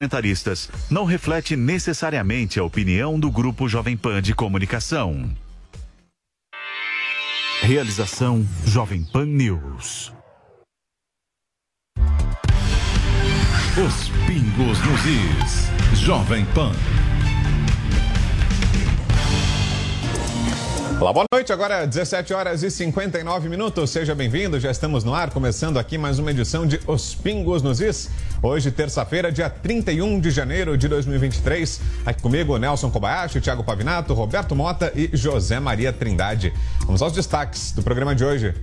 comentaristas não reflete necessariamente a opinião do Grupo Jovem Pan de Comunicação. Realização Jovem Pan News. Os pingos nos is. Jovem Pan. Olá, boa noite. Agora 17 horas e 59 minutos. Seja bem-vindo. Já estamos no ar, começando aqui mais uma edição de Os Pingos nos Is. Hoje, terça-feira, dia 31 de janeiro de 2023. Aqui comigo, Nelson Kobayashi, Thiago Pavinato, Roberto Mota e José Maria Trindade. Vamos aos destaques do programa de hoje.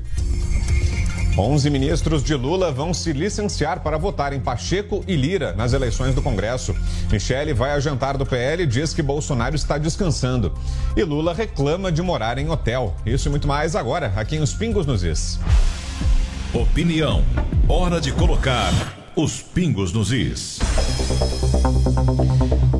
11 ministros de Lula vão se licenciar para votar em Pacheco e Lira nas eleições do Congresso. Michele vai ao jantar do PL e diz que Bolsonaro está descansando. E Lula reclama de morar em hotel. Isso e muito mais agora, aqui em Os Pingos nos Is. Opinião. Hora de colocar os pingos nos is.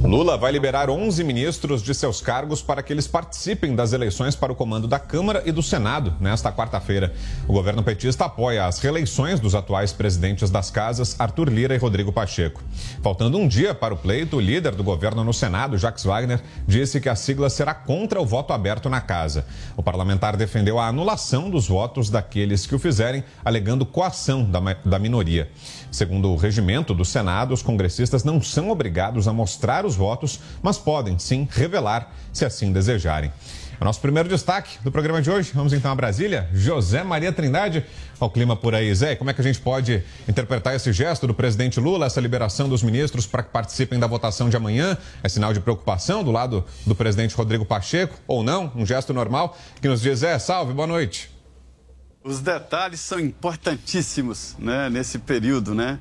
Lula vai liberar 11 ministros de seus cargos para que eles participem das eleições para o comando da Câmara e do Senado nesta quarta-feira. O governo petista apoia as reeleições dos atuais presidentes das casas, Arthur Lira e Rodrigo Pacheco. Faltando um dia para o pleito, o líder do governo no Senado, Jacques Wagner, disse que a sigla será contra o voto aberto na casa. O parlamentar defendeu a anulação dos votos daqueles que o fizerem, alegando coação da, da minoria. Segundo o regimento do Senado, os congressistas não são obrigados a mostrar os votos, mas podem sim revelar se assim desejarem. É o nosso primeiro destaque do programa de hoje. Vamos então a Brasília. José Maria Trindade. Olha o clima por aí, Zé. Como é que a gente pode interpretar esse gesto do presidente Lula, essa liberação dos ministros para que participem da votação de amanhã? É sinal de preocupação do lado do presidente Rodrigo Pacheco ou não? Um gesto normal que nos diz, Zé, salve, boa noite. Os detalhes são importantíssimos né, nesse período, né?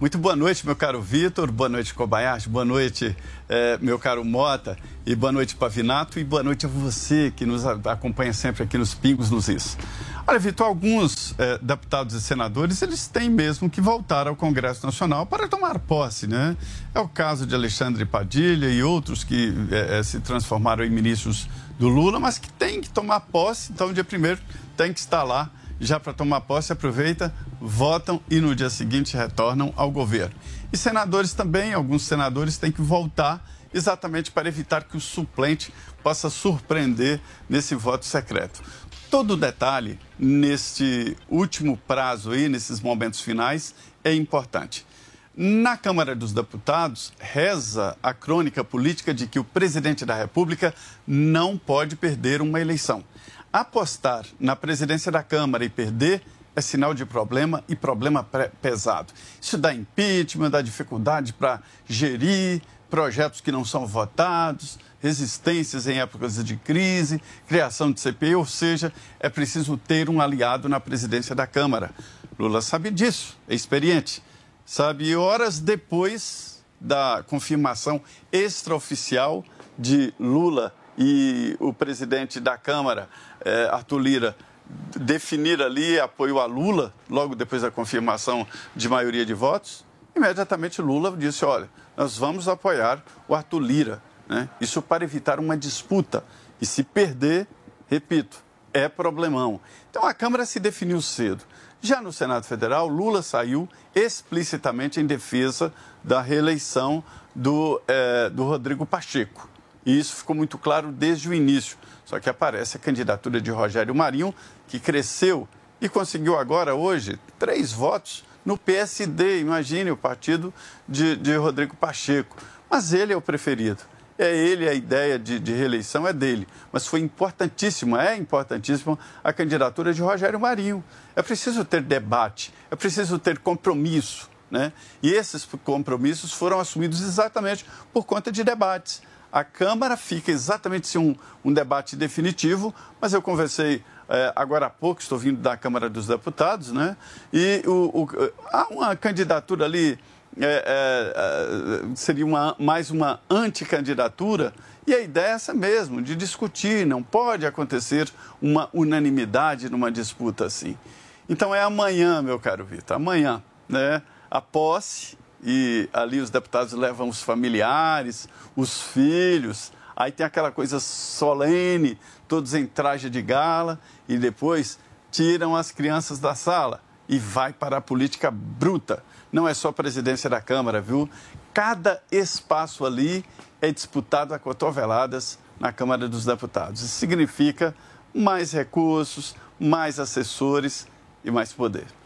Muito boa noite, meu caro Vitor, boa noite, Kobayashi, boa noite, eh, meu caro Mota, e boa noite, Pavinato, e boa noite a você que nos acompanha sempre aqui nos Pingos nos Is. Olha, Vitor, alguns eh, deputados e senadores, eles têm mesmo que voltar ao Congresso Nacional para tomar posse, né? É o caso de Alexandre Padilha e outros que eh, se transformaram em ministros do Lula, mas que têm que tomar posse, então, dia primeiro tem que estar lá já para tomar posse, aproveita, votam e no dia seguinte retornam ao governo. E senadores também, alguns senadores têm que voltar exatamente para evitar que o suplente possa surpreender nesse voto secreto. Todo detalhe neste último prazo aí, nesses momentos finais, é importante. Na Câmara dos Deputados, reza a crônica política de que o presidente da República não pode perder uma eleição. Apostar na presidência da Câmara e perder é sinal de problema e problema pesado. Isso dá impeachment, dá dificuldade para gerir projetos que não são votados, resistências em épocas de crise, criação de CPI, ou seja, é preciso ter um aliado na presidência da Câmara. Lula sabe disso, é experiente. Sabe, horas depois da confirmação extraoficial de Lula e o presidente da Câmara, eh, Arthur Lira, definir ali apoio a Lula, logo depois da confirmação de maioria de votos, imediatamente Lula disse: olha, nós vamos apoiar o Arthur Lira. Né? Isso para evitar uma disputa. E se perder, repito, é problemão. Então a Câmara se definiu cedo. Já no Senado Federal, Lula saiu explicitamente em defesa da reeleição do, eh, do Rodrigo Pacheco. E isso ficou muito claro desde o início. Só que aparece a candidatura de Rogério Marinho, que cresceu e conseguiu agora, hoje, três votos no PSD. Imagine o partido de, de Rodrigo Pacheco. Mas ele é o preferido. É ele, a ideia de, de reeleição é dele. Mas foi importantíssima, é importantíssima a candidatura de Rogério Marinho. É preciso ter debate, é preciso ter compromisso. Né? E esses compromissos foram assumidos exatamente por conta de debates a Câmara fica exatamente sem um, um debate definitivo, mas eu conversei é, agora há pouco, estou vindo da Câmara dos Deputados, né? E o, o, há uma candidatura ali, é, é, seria uma, mais uma anticandidatura, e a ideia é essa mesmo, de discutir, não pode acontecer uma unanimidade numa disputa assim. Então é amanhã, meu caro Vitor, amanhã, né? A posse e ali os deputados levam os familiares, os filhos, aí tem aquela coisa solene, todos em traje de gala, e depois tiram as crianças da sala e vai para a política bruta. Não é só a presidência da Câmara, viu? cada espaço ali é disputado a cotoveladas na Câmara dos Deputados. Isso significa mais recursos, mais assessores e mais poder.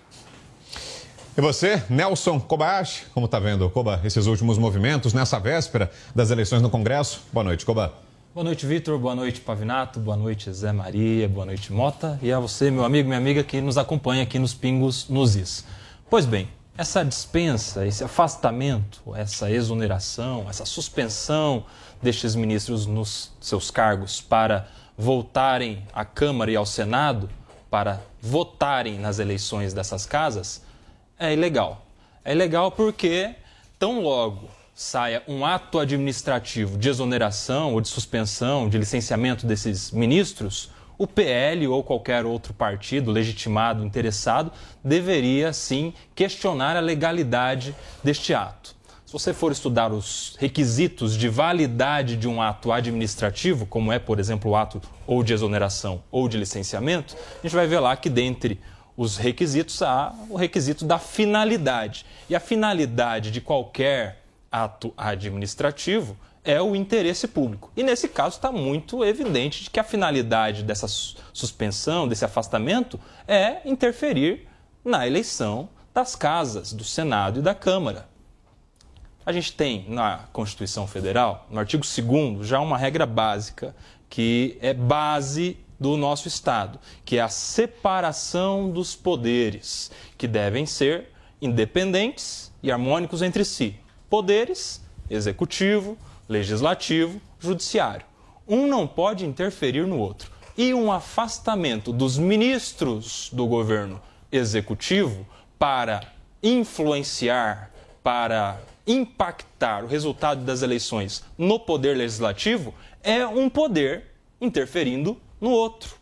E você, Nelson Kobayashi, como está vendo, Koba, esses últimos movimentos nessa véspera das eleições no Congresso? Boa noite, Koba. Boa noite, Vitor. Boa noite, Pavinato. Boa noite, Zé Maria. Boa noite, Mota. E a você, meu amigo, minha amiga, que nos acompanha aqui nos Pingos nos Is. Pois bem, essa dispensa, esse afastamento, essa exoneração, essa suspensão destes ministros nos seus cargos para voltarem à Câmara e ao Senado para votarem nas eleições dessas casas é ilegal. É ilegal porque, tão logo saia um ato administrativo de exoneração ou de suspensão, de licenciamento desses ministros, o PL ou qualquer outro partido legitimado, interessado, deveria sim questionar a legalidade deste ato. Se você for estudar os requisitos de validade de um ato administrativo, como é, por exemplo, o ato ou de exoneração ou de licenciamento, a gente vai ver lá que dentre os requisitos há o requisito da finalidade. E a finalidade de qualquer ato administrativo é o interesse público. E nesse caso está muito evidente de que a finalidade dessa suspensão, desse afastamento, é interferir na eleição das casas, do Senado e da Câmara. A gente tem na Constituição Federal, no artigo 2, já uma regra básica que é base do nosso Estado, que é a separação dos poderes, que devem ser independentes e harmônicos entre si. Poderes, executivo, legislativo, judiciário. Um não pode interferir no outro. E um afastamento dos ministros do governo executivo para influenciar, para impactar o resultado das eleições no poder legislativo é um poder interferindo no outro.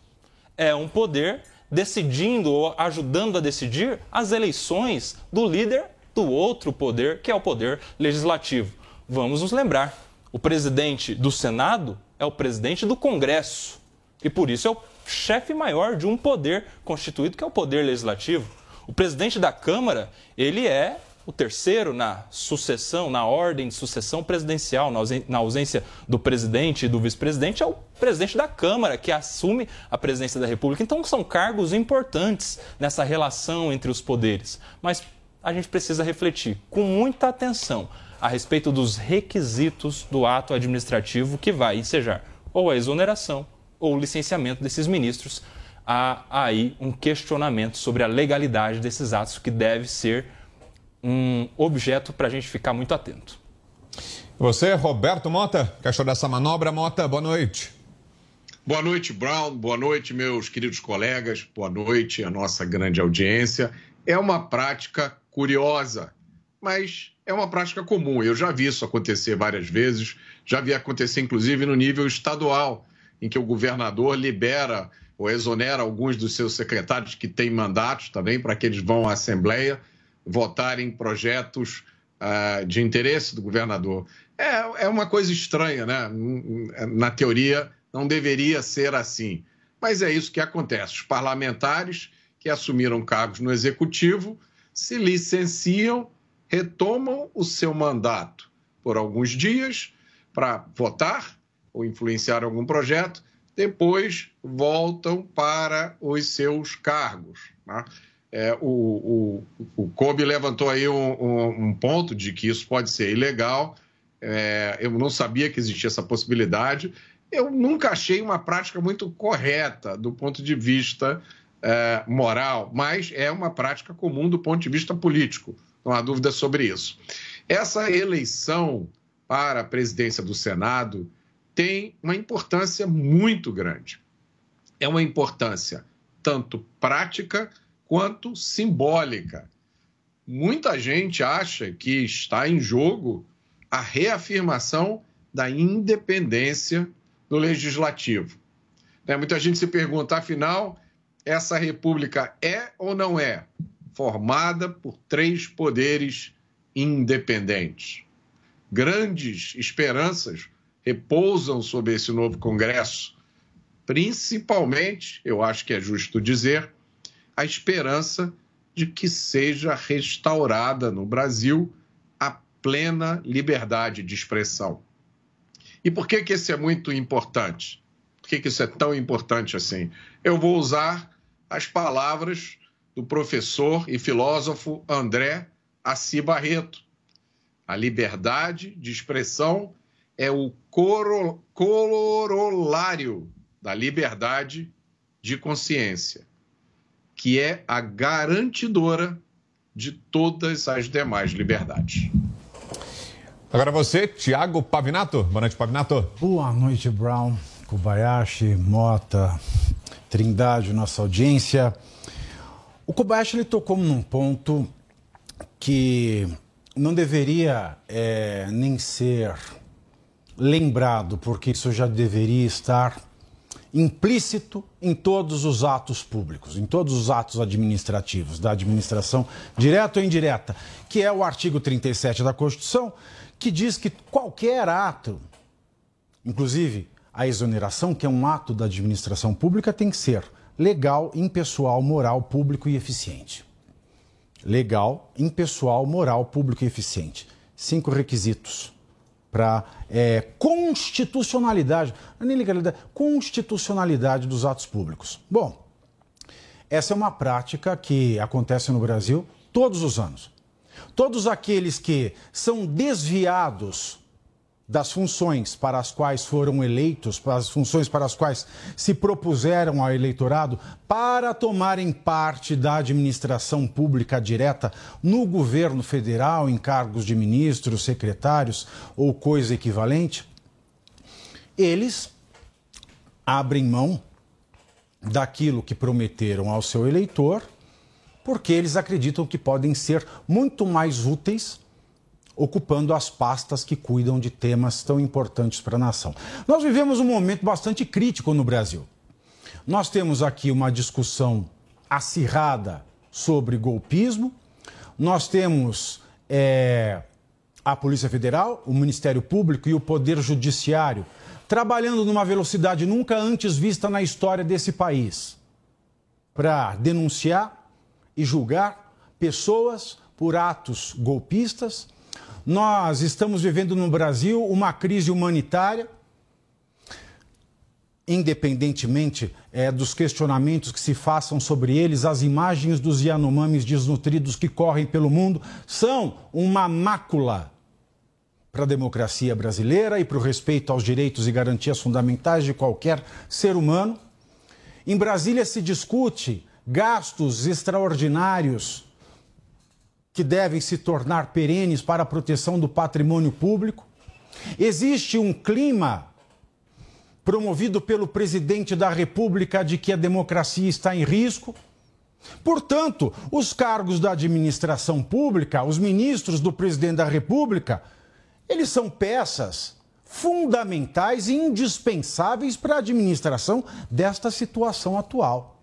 É um poder decidindo ou ajudando a decidir as eleições do líder do outro poder, que é o poder legislativo. Vamos nos lembrar: o presidente do Senado é o presidente do Congresso e por isso é o chefe maior de um poder constituído, que é o poder legislativo. O presidente da Câmara, ele é o terceiro na sucessão, na ordem de sucessão presidencial, na ausência do presidente e do vice-presidente, é o presidente da Câmara que assume a presidência da República. Então são cargos importantes nessa relação entre os poderes. Mas a gente precisa refletir com muita atenção a respeito dos requisitos do ato administrativo que vai ensejar ou a exoneração ou o licenciamento desses ministros. Há aí um questionamento sobre a legalidade desses atos que deve ser um objeto para a gente ficar muito atento. Você, Roberto Mota, que achou dessa manobra? Mota, boa noite. Boa noite, Brown. Boa noite, meus queridos colegas. Boa noite, a nossa grande audiência. É uma prática curiosa, mas é uma prática comum. Eu já vi isso acontecer várias vezes, já vi acontecer inclusive no nível estadual, em que o governador libera ou exonera alguns dos seus secretários que têm mandatos também para que eles vão à Assembleia votarem projetos uh, de interesse do governador. É, é uma coisa estranha, né? Na teoria, não deveria ser assim. Mas é isso que acontece. Os parlamentares que assumiram cargos no executivo se licenciam, retomam o seu mandato por alguns dias para votar ou influenciar algum projeto, depois voltam para os seus cargos. Né? É, o, o, o Kobe levantou aí um, um, um, ponto de que isso pode ser ilegal. É, eu não sabia que existia essa possibilidade. Eu nunca achei uma prática muito correta do ponto de vista é, moral, mas é uma prática comum do ponto de vista político. Não há dúvida sobre isso. Essa eleição para a presidência do Senado tem uma importância muito grande. É uma importância tanto prática quanto simbólica. Muita gente acha que está em jogo a reafirmação da independência do legislativo. Né, muita gente se pergunta, afinal, essa república é ou não é formada por três poderes independentes? Grandes esperanças repousam sobre esse novo Congresso, principalmente, eu acho que é justo dizer, a esperança de que seja restaurada no Brasil a plena liberdade de expressão. E por que, que isso é muito importante? Por que, que isso é tão importante assim? Eu vou usar as palavras do professor e filósofo André Assi Barreto. A liberdade de expressão é o corolário da liberdade de consciência, que é a garantidora de todas as demais liberdades. Agora você, Tiago Pavinato. Boa noite, Pavinato. Boa noite, Brown, Kobayashi, Mota, Trindade, nossa audiência. O Kobayashi ele tocou num ponto que não deveria é, nem ser lembrado, porque isso já deveria estar implícito em todos os atos públicos, em todos os atos administrativos da administração, direta ou indireta, que é o artigo 37 da Constituição, que diz que qualquer ato, inclusive a exoneração, que é um ato da administração pública, tem que ser legal, impessoal, moral, público e eficiente. Legal, impessoal, moral, público e eficiente. Cinco requisitos para é, constitucionalidade, é nem legalidade, constitucionalidade dos atos públicos. Bom, essa é uma prática que acontece no Brasil todos os anos. Todos aqueles que são desviados das funções para as quais foram eleitos, para as funções para as quais se propuseram ao eleitorado, para tomarem parte da administração pública direta no governo federal, em cargos de ministros, secretários ou coisa equivalente, eles abrem mão daquilo que prometeram ao seu eleitor, porque eles acreditam que podem ser muito mais úteis ocupando as pastas que cuidam de temas tão importantes para a nação. Nós vivemos um momento bastante crítico no Brasil. Nós temos aqui uma discussão acirrada sobre golpismo, nós temos é, a Polícia Federal, o Ministério Público e o Poder Judiciário trabalhando numa velocidade nunca antes vista na história desse país para denunciar e julgar pessoas por atos golpistas nós estamos vivendo no Brasil uma crise humanitária, independentemente é, dos questionamentos que se façam sobre eles, as imagens dos Yanomamis desnutridos que correm pelo mundo são uma mácula para a democracia brasileira e para o respeito aos direitos e garantias fundamentais de qualquer ser humano. Em Brasília se discute gastos extraordinários que devem se tornar perenes para a proteção do patrimônio público. Existe um clima promovido pelo presidente da República de que a democracia está em risco. Portanto, os cargos da administração pública, os ministros do presidente da República, eles são peças fundamentais e indispensáveis para a administração desta situação atual.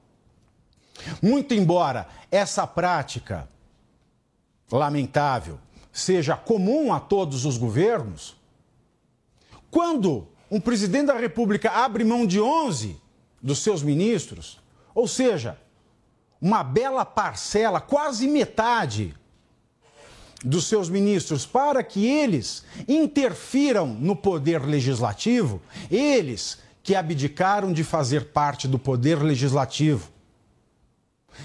Muito embora essa prática lamentável, seja comum a todos os governos, quando um presidente da República abre mão de 11 dos seus ministros, ou seja, uma bela parcela, quase metade dos seus ministros, para que eles interfiram no poder legislativo, eles que abdicaram de fazer parte do poder legislativo,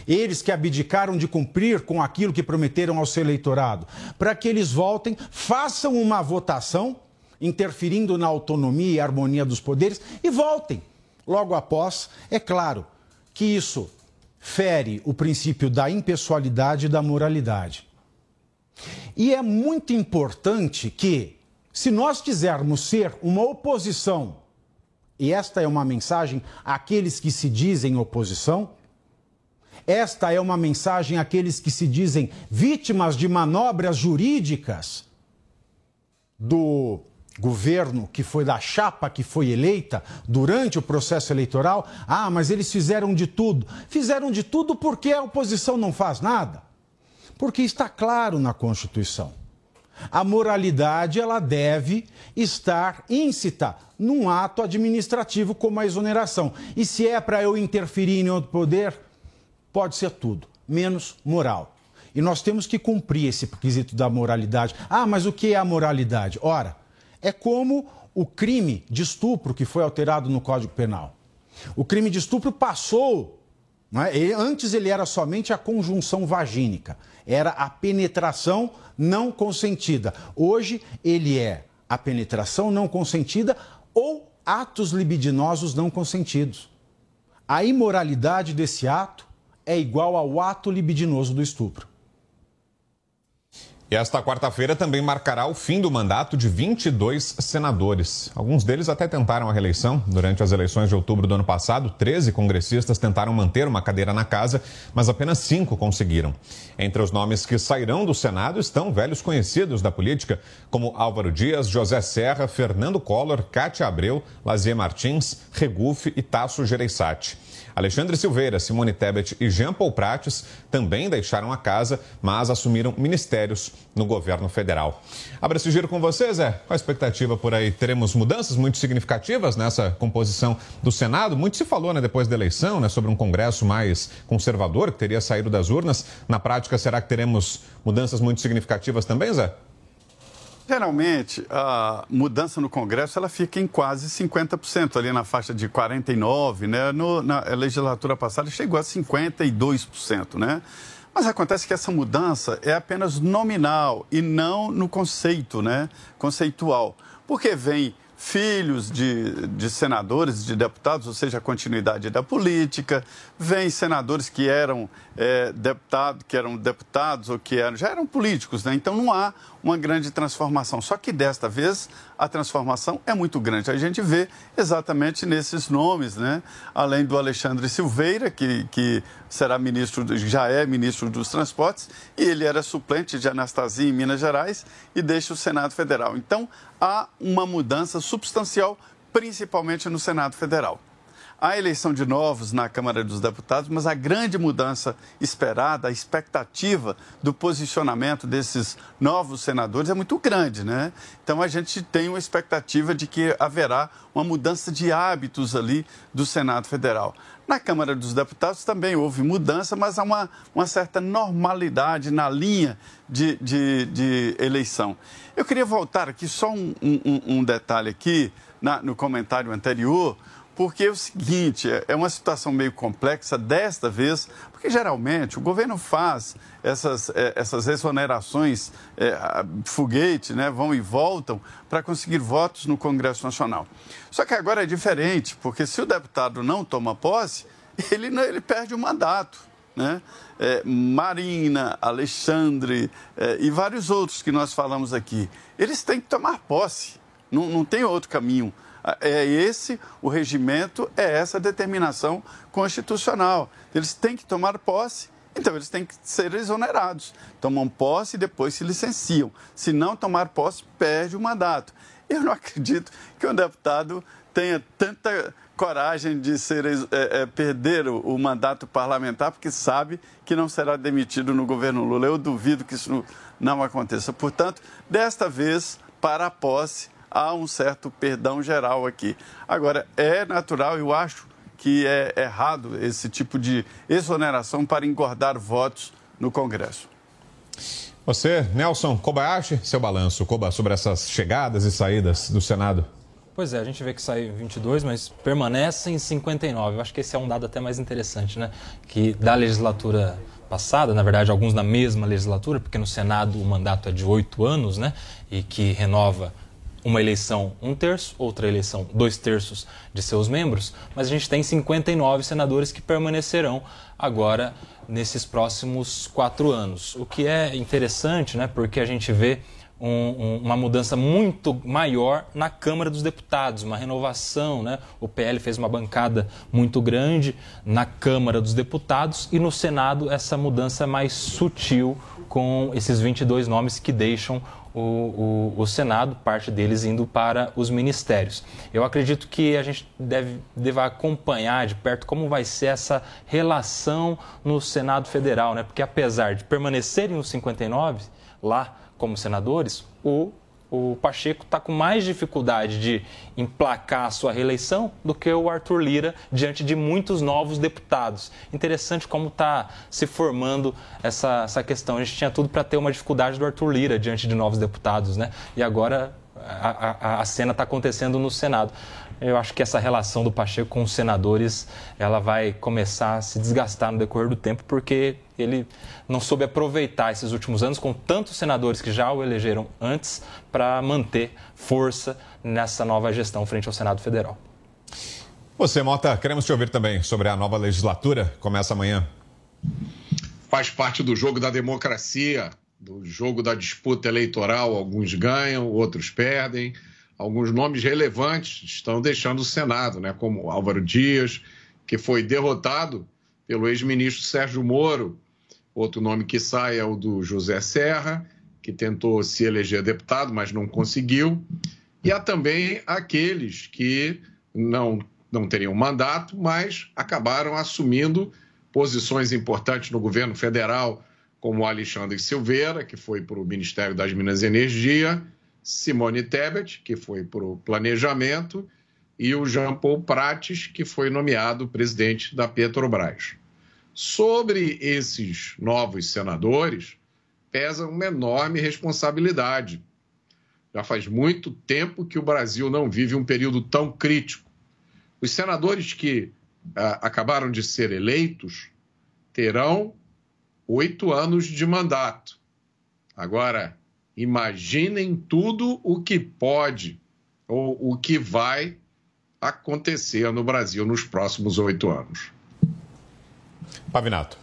eles que abdicaram de cumprir com aquilo que prometeram ao seu eleitorado, para que eles voltem, façam uma votação, interferindo na autonomia e harmonia dos poderes, e voltem. Logo após, é claro que isso fere o princípio da impessoalidade e da moralidade. E é muito importante que, se nós quisermos ser uma oposição, e esta é uma mensagem àqueles que se dizem oposição, esta é uma mensagem àqueles que se dizem vítimas de manobras jurídicas do governo que foi da chapa que foi eleita durante o processo eleitoral. Ah, mas eles fizeram de tudo. Fizeram de tudo porque a oposição não faz nada. Porque está claro na Constituição. A moralidade ela deve estar íncita num ato administrativo como a exoneração. E se é para eu interferir em outro poder, pode ser tudo, menos moral. E nós temos que cumprir esse requisito da moralidade. Ah, mas o que é a moralidade? Ora, é como o crime de estupro que foi alterado no Código Penal. O crime de estupro passou. É? Ele, antes ele era somente a conjunção vagínica, era a penetração não consentida. Hoje ele é a penetração não consentida ou atos libidinosos não consentidos. A imoralidade desse ato é igual ao ato libidinoso do estupro. E esta quarta-feira também marcará o fim do mandato de 22 senadores. Alguns deles até tentaram a reeleição. Durante as eleições de outubro do ano passado, 13 congressistas tentaram manter uma cadeira na casa, mas apenas cinco conseguiram. Entre os nomes que sairão do Senado estão velhos conhecidos da política, como Álvaro Dias, José Serra, Fernando Collor, Cátia Abreu, Lazier Martins, Regufe e Tasso Gereissati. Alexandre Silveira, Simone Tebet e Jean Paul Prates também deixaram a casa, mas assumiram ministérios no governo federal. Abre esse giro com vocês, é? Qual a expectativa por aí? Teremos mudanças muito significativas nessa composição do Senado? Muito se falou né, depois da eleição né, sobre um Congresso mais conservador que teria saído das urnas. Na prática, será que teremos mudanças muito significativas também, Zé? Geralmente, a mudança no Congresso ela fica em quase 50%, ali na faixa de 49%, né? No, na legislatura passada chegou a 52%, né? Mas acontece que essa mudança é apenas nominal e não no conceito, né? Conceitual. Porque vem filhos de, de senadores, de deputados, ou seja, a continuidade da política, vem senadores que eram é, deputados, que eram deputados ou que eram, já eram políticos, né? Então não há uma grande transformação. Só que desta vez a transformação é muito grande. A gente vê exatamente nesses nomes, né? Além do Alexandre Silveira, que, que será ministro, já é ministro dos Transportes, e ele era suplente de Anastasia em Minas Gerais e deixa o Senado Federal. Então há uma mudança substancial, principalmente no Senado Federal. Há eleição de novos na Câmara dos Deputados, mas a grande mudança esperada, a expectativa do posicionamento desses novos senadores é muito grande, né? Então a gente tem uma expectativa de que haverá uma mudança de hábitos ali do Senado Federal. Na Câmara dos Deputados também houve mudança, mas há uma, uma certa normalidade na linha de, de, de eleição. Eu queria voltar aqui só um, um, um detalhe aqui na, no comentário anterior porque é o seguinte, é, é uma situação meio complexa desta vez, porque geralmente o governo faz essas, é, essas exonerações é, foguete, né, vão e voltam para conseguir votos no Congresso Nacional. Só que agora é diferente, porque se o deputado não toma posse, ele, ele perde o mandato. Né? É, Marina, Alexandre é, e vários outros que nós falamos aqui, eles têm que tomar posse, não, não tem outro caminho é esse o regimento, é essa determinação constitucional. Eles têm que tomar posse, então eles têm que ser exonerados. Tomam posse e depois se licenciam. Se não tomar posse, perde o mandato. Eu não acredito que um deputado tenha tanta coragem de ser, é, é, perder o, o, mandato parlamentar, porque sabe que não será demitido no governo Lula. Eu duvido que isso não aconteça. Portanto, desta vez, para a posse, há um certo perdão geral aqui. Agora, é natural, eu acho que é errado esse tipo de exoneração para engordar votos no Congresso. Você, Nelson Kobayashi, seu balanço, Koba, sobre essas chegadas e saídas do Senado. Pois é, a gente vê que sai 22, mas permanece em 59. Eu acho que esse é um dado até mais interessante, né? Que da legislatura passada, na verdade, alguns na mesma legislatura, porque no Senado o mandato é de oito anos, né? E que renova uma eleição um terço, outra eleição dois terços de seus membros, mas a gente tem 59 senadores que permanecerão agora nesses próximos quatro anos. O que é interessante, né, porque a gente vê um, um, uma mudança muito maior na Câmara dos Deputados, uma renovação. Né? O PL fez uma bancada muito grande na Câmara dos Deputados e no Senado essa mudança é mais sutil com esses 22 nomes que deixam o, o, o, Senado, parte deles indo para os ministérios. Eu acredito que a gente deve, deve acompanhar de perto como vai ser essa relação no Senado Federal, né? porque apesar de permanecerem os 59 lá como senadores, o o Pacheco está com mais dificuldade de emplacar a sua reeleição do que o Arthur Lira diante de muitos novos deputados. Interessante como está se formando essa, essa questão. A gente tinha tudo para ter uma dificuldade do Arthur Lira diante de novos deputados, né? E agora a, a, a cena está acontecendo no Senado. Eu acho que essa relação do Pacheco com os senadores ela vai começar a se desgastar no decorrer do tempo, porque ele não soube aproveitar esses últimos anos com tantos senadores que já o elegeram antes para manter força nessa nova gestão frente ao Senado Federal. Você, Mota, queremos te ouvir também sobre a nova legislatura. Começa amanhã. Faz parte do jogo da democracia, do jogo da disputa eleitoral. Alguns ganham, outros perdem alguns nomes relevantes estão deixando o Senado, né? como Álvaro Dias, que foi derrotado pelo ex-ministro Sérgio Moro. Outro nome que sai é o do José Serra, que tentou se eleger deputado, mas não conseguiu. E há também aqueles que não, não teriam mandato, mas acabaram assumindo posições importantes no governo federal, como Alexandre Silveira, que foi para o Ministério das Minas e Energia, Simone Tebet, que foi para o planejamento, e o Jean Paul Prates, que foi nomeado presidente da Petrobras. Sobre esses novos senadores, pesa uma enorme responsabilidade. Já faz muito tempo que o Brasil não vive um período tão crítico. Os senadores que ah, acabaram de ser eleitos terão oito anos de mandato. Agora, Imaginem tudo o que pode ou o que vai acontecer no Brasil nos próximos oito anos. Pavinato.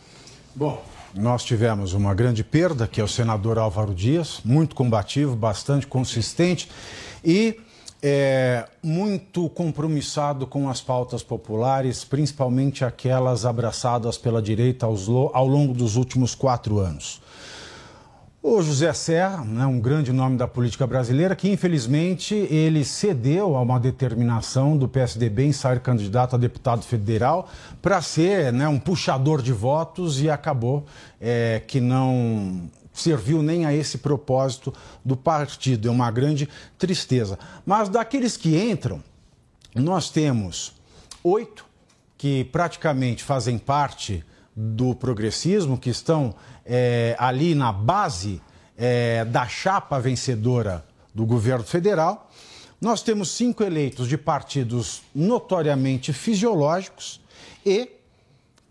Bom, nós tivemos uma grande perda, que é o senador Álvaro Dias, muito combativo, bastante consistente e é, muito compromissado com as pautas populares, principalmente aquelas abraçadas pela direita ao longo dos últimos quatro anos. O José Serra, né, um grande nome da política brasileira, que infelizmente ele cedeu a uma determinação do PSDB em sair candidato a deputado federal para ser né, um puxador de votos e acabou é, que não serviu nem a esse propósito do partido. É uma grande tristeza. Mas daqueles que entram, nós temos oito que praticamente fazem parte do progressismo, que estão é, ali na base é, da chapa vencedora do governo federal. Nós temos cinco eleitos de partidos notoriamente fisiológicos e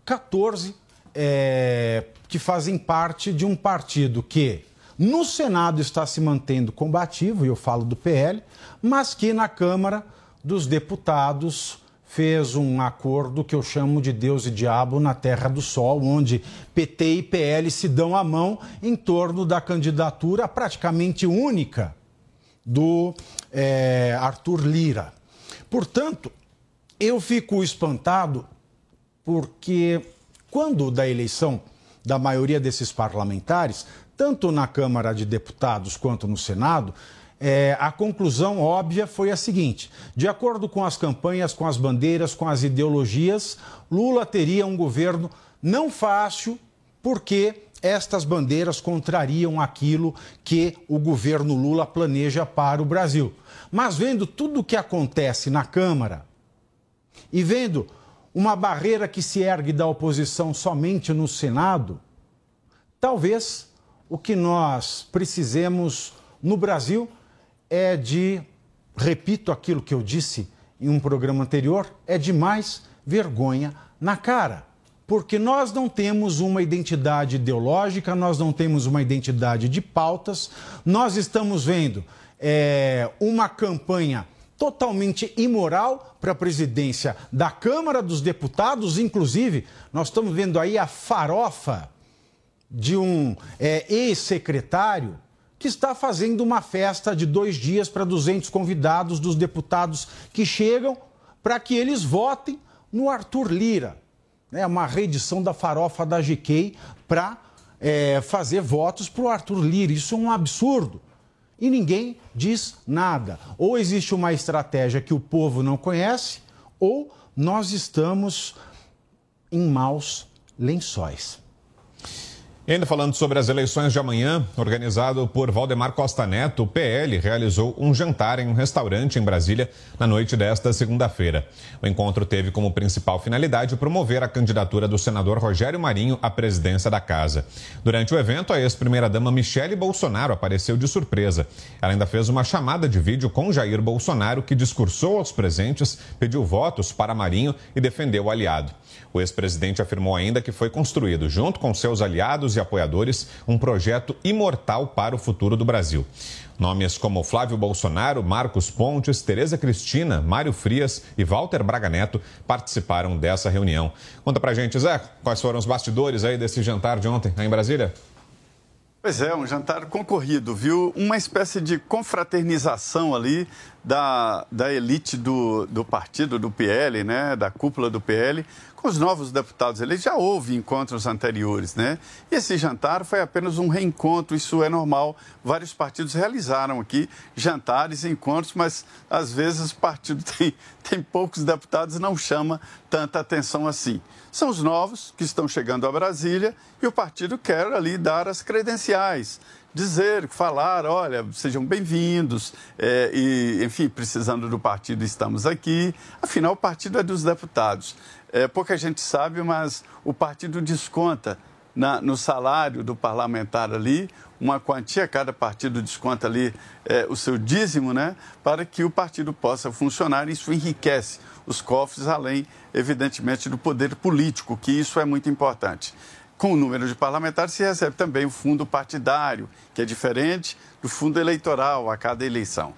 14 é, que fazem parte de um partido que no Senado está se mantendo combativo, e eu falo do PL, mas que na Câmara dos Deputados fez um acordo que eu chamo de Deus e Diabo na Terra do Sol, onde PT e PL se dão a mão em torno da candidatura praticamente única do é, Arthur Lira. Portanto, eu fico espantado porque quando da eleição da maioria desses parlamentares, tanto na Câmara de Deputados quanto no Senado, é, a conclusão óbvia foi a seguinte: de acordo com as campanhas, com as bandeiras, com as ideologias, Lula teria um governo não fácil, porque estas bandeiras contrariam aquilo que o governo Lula planeja para o Brasil. Mas vendo tudo o que acontece na Câmara e vendo uma barreira que se ergue da oposição somente no Senado, talvez o que nós precisemos no Brasil é de, repito aquilo que eu disse em um programa anterior, é de mais vergonha na cara. Porque nós não temos uma identidade ideológica, nós não temos uma identidade de pautas, nós estamos vendo é, uma campanha totalmente imoral para a presidência da Câmara dos Deputados, inclusive, nós estamos vendo aí a farofa de um é, ex-secretário que está fazendo uma festa de dois dias para 200 convidados dos deputados que chegam para que eles votem no Arthur Lira. É uma reedição da farofa da GK para é, fazer votos para o Arthur Lira. Isso é um absurdo. E ninguém diz nada. Ou existe uma estratégia que o povo não conhece, ou nós estamos em maus lençóis. E ainda falando sobre as eleições de amanhã, organizado por Valdemar Costa Neto, o PL realizou um jantar em um restaurante em Brasília na noite desta segunda-feira. O encontro teve como principal finalidade promover a candidatura do senador Rogério Marinho à presidência da casa. Durante o evento, a ex-primeira-dama Michele Bolsonaro apareceu de surpresa. Ela ainda fez uma chamada de vídeo com Jair Bolsonaro, que discursou aos presentes, pediu votos para Marinho e defendeu o aliado. O ex-presidente afirmou ainda que foi construído, junto com seus aliados e apoiadores, um projeto imortal para o futuro do Brasil. Nomes como Flávio Bolsonaro, Marcos Pontes, Tereza Cristina, Mário Frias e Walter Braga Neto participaram dessa reunião. Conta pra gente, Zé, quais foram os bastidores aí desse jantar de ontem aí em Brasília? Pois é, um jantar concorrido, viu? Uma espécie de confraternização ali da, da elite do, do partido, do PL, né? Da cúpula do PL, com os novos deputados eleitos. Já houve encontros anteriores, né? E esse jantar foi apenas um reencontro, isso é normal. Vários partidos realizaram aqui jantares, encontros, mas às vezes o partido tem, tem poucos deputados e não chama tanta atenção assim são os novos que estão chegando a Brasília e o partido quer ali dar as credenciais, dizer, falar, olha, sejam bem-vindos, é, e, enfim, precisando do partido, estamos aqui. Afinal, o partido é dos deputados. É, pouca gente sabe, mas o partido desconta na, no salário do parlamentar ali uma quantia, cada partido desconta ali é, o seu dízimo, né, para que o partido possa funcionar. Isso enriquece os cofres, além, evidentemente, do poder político, que isso é muito importante. Com o número de parlamentares, se recebe também o fundo partidário, que é diferente do fundo eleitoral a cada eleição.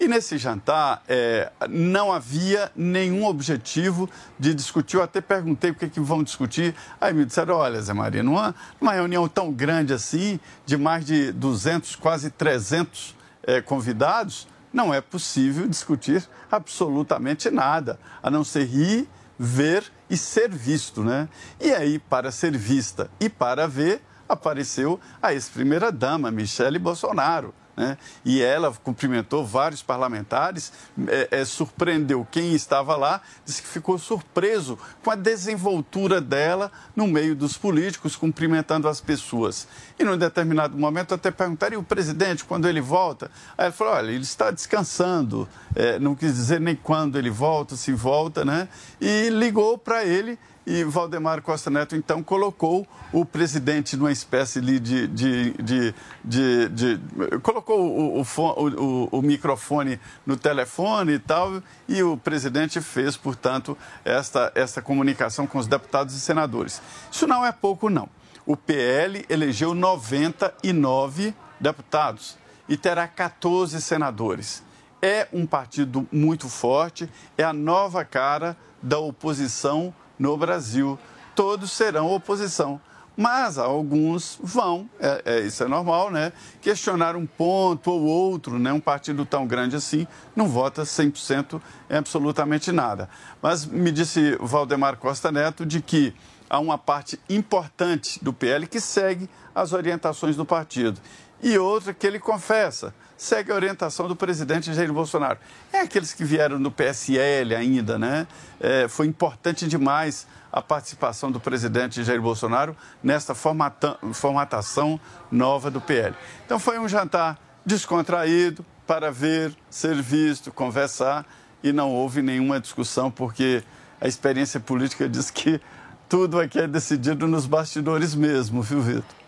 E nesse jantar é, não havia nenhum objetivo de discutir. Eu até perguntei o que, é que vão discutir. Aí me disseram: olha, Zé Maria, numa, numa reunião tão grande assim, de mais de 200, quase 300 é, convidados, não é possível discutir absolutamente nada, a não ser rir, ver e ser visto, né? E aí, para ser vista e para ver, apareceu a ex-primeira-dama, Michele Bolsonaro. Né? E ela cumprimentou vários parlamentares, é, é, surpreendeu quem estava lá, disse que ficou surpreso com a desenvoltura dela no meio dos políticos, cumprimentando as pessoas. E num determinado momento até perguntaram, e o presidente, quando ele volta? Aí ele falou, olha, ele está descansando, é, não quis dizer nem quando ele volta, se volta, né? E ligou para ele e Valdemar Costa Neto, então, colocou o presidente numa espécie de. de, de, de, de colocou o, o, o, o, microfone no telefone e tal, e o presidente fez, portanto, esta, esta comunicação com os deputados e senadores. Isso não é pouco, não. O PL elegeu 99 deputados e terá 14 senadores. É um partido muito forte, é a nova cara da oposição no Brasil. Todos serão oposição. Mas alguns vão, é, é, isso é normal, né? Questionar um ponto ou outro, né? Um partido tão grande assim não vota 100% em absolutamente nada. Mas me disse Valdemar Costa Neto de que há uma parte importante do PL que segue as orientações do partido e outra que ele confessa segue a orientação do presidente Jair Bolsonaro. É aqueles que vieram do PSL ainda, né? É, foi importante demais a participação do presidente Jair Bolsonaro nesta formatação nova do PL. Então foi um jantar descontraído para ver, ser visto, conversar e não houve nenhuma discussão porque a experiência política diz que tudo aqui é decidido nos bastidores mesmo, viu, Vitor?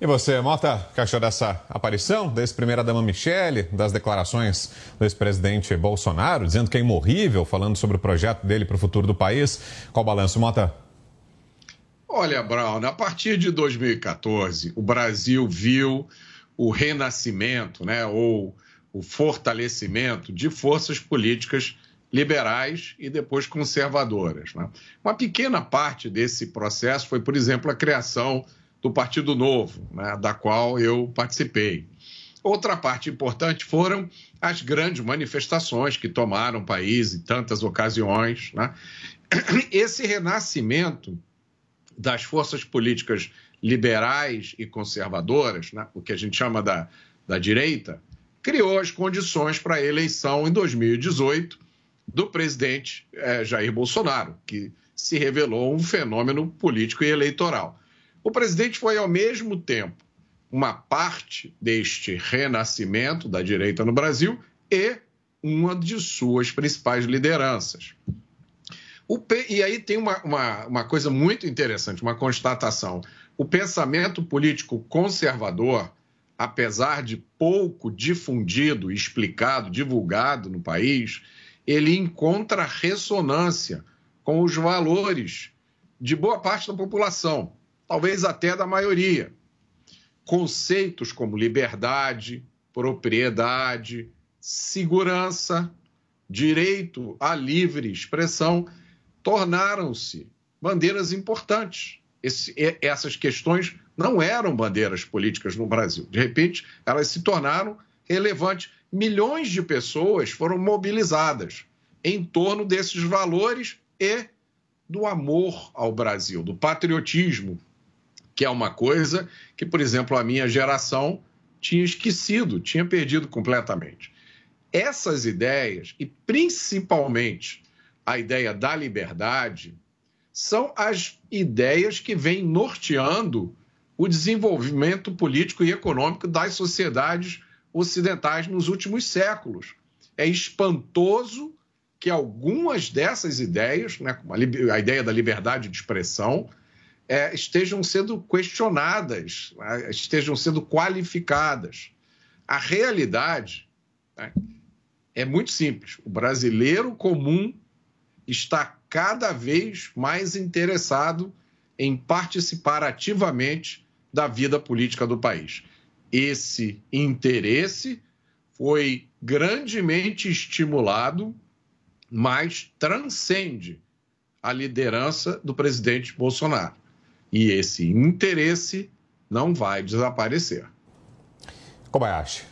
E você, Mota, que achou dessa aparição da ex-primeira-dama Michele, das declarações do ex-presidente Bolsonaro, dizendo que é imorrível, falando sobre o projeto dele para o futuro do país? Qual o balanço, Mota? Olha, Brown, a partir de 2014, o Brasil viu o renascimento, né, ou o fortalecimento de forças políticas liberais e depois conservadoras. Né? Uma pequena parte desse processo foi, por exemplo, a criação do Partido Novo, né, da qual eu participei. Outra parte importante foram as grandes manifestações que tomaram o país em tantas ocasiões. Né? Esse renascimento das forças políticas liberais e conservadoras, né, o que a gente chama da, da direita, criou as condições para a eleição em 2018 do presidente eh, Jair Bolsonaro, que se revelou um fenômeno político e eleitoral. O presidente foi, ao mesmo tempo, uma parte deste renascimento da direita no Brasil e uma de suas principais lideranças. E aí tem uma, uma, uma coisa muito interessante, uma constatação. O pensamento político conservador, apesar de pouco difundido, explicado, divulgado no país, ele encontra ressonância com os valores de boa parte da população, talvez até da maioria. Conceitos como liberdade, propriedade, segurança, direito à livre expressão tornaram-se bandeiras importantes. Esse, essas questões não eram bandeiras políticas no Brasil. De repente, elas se tornaram relevantes. Milhões de pessoas foram mobilizadas em torno desses valores e do amor ao Brasil, do patriotismo, que é uma coisa que, por exemplo, a minha geração tinha esquecido, tinha perdido completamente. Essas ideias, e principalmente a ideia da liberdade, são as ideias que vêm norteando o desenvolvimento político e econômico das sociedades ocidentais nos últimos séculos. É espantoso que algumas dessas ideias, né, a, ideia da liberdade de expressão, é, estejam sendo questionadas, né, estejam sendo qualificadas. A realidade né, é muito simples. O brasileiro comum está cada vez mais interessado em participar ativamente da vida política do país. Esse interesse foi grandemente estimulado, mas transcende a liderança do presidente Bolsonaro. E esse interesse não vai desaparecer. Kobayashi.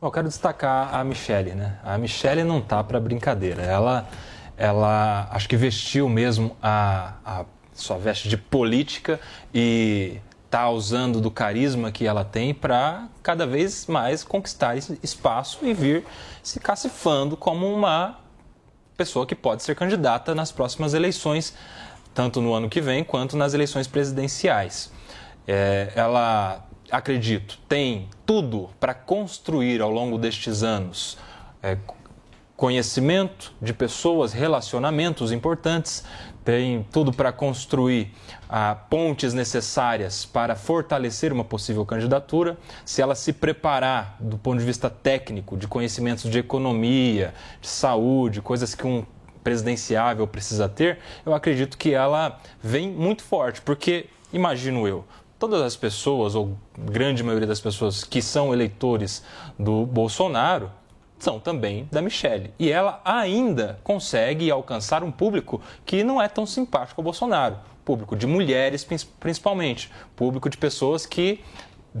Bom, eu quero destacar a Michelle, né? A Michelle não tá para brincadeira. Ela ela acho que vestiu mesmo a, a sua veste de política e está usando do carisma que ela tem para cada vez mais conquistar esse espaço e vir se cacifando como uma pessoa que pode ser candidata nas próximas eleições, tanto no ano que vem quanto nas eleições presidenciais. É, ela, acredito, tem tudo para construir ao longo destes anos é, conhecimento de pessoas, relacionamentos importantes, tem tudo para construir ah, pontes necessárias para fortalecer uma possível candidatura. Se ela se preparar do ponto de vista técnico, de conhecimentos de economia, de saúde, coisas que um presidenciável precisa ter, eu acredito que ela vem muito forte, porque imagino eu, todas as pessoas, ou grande maioria das pessoas que são eleitores do Bolsonaro, são também da Michelle. E ela ainda consegue alcançar um público que não é tão simpático ao Bolsonaro. Público de mulheres, principalmente. Público de pessoas que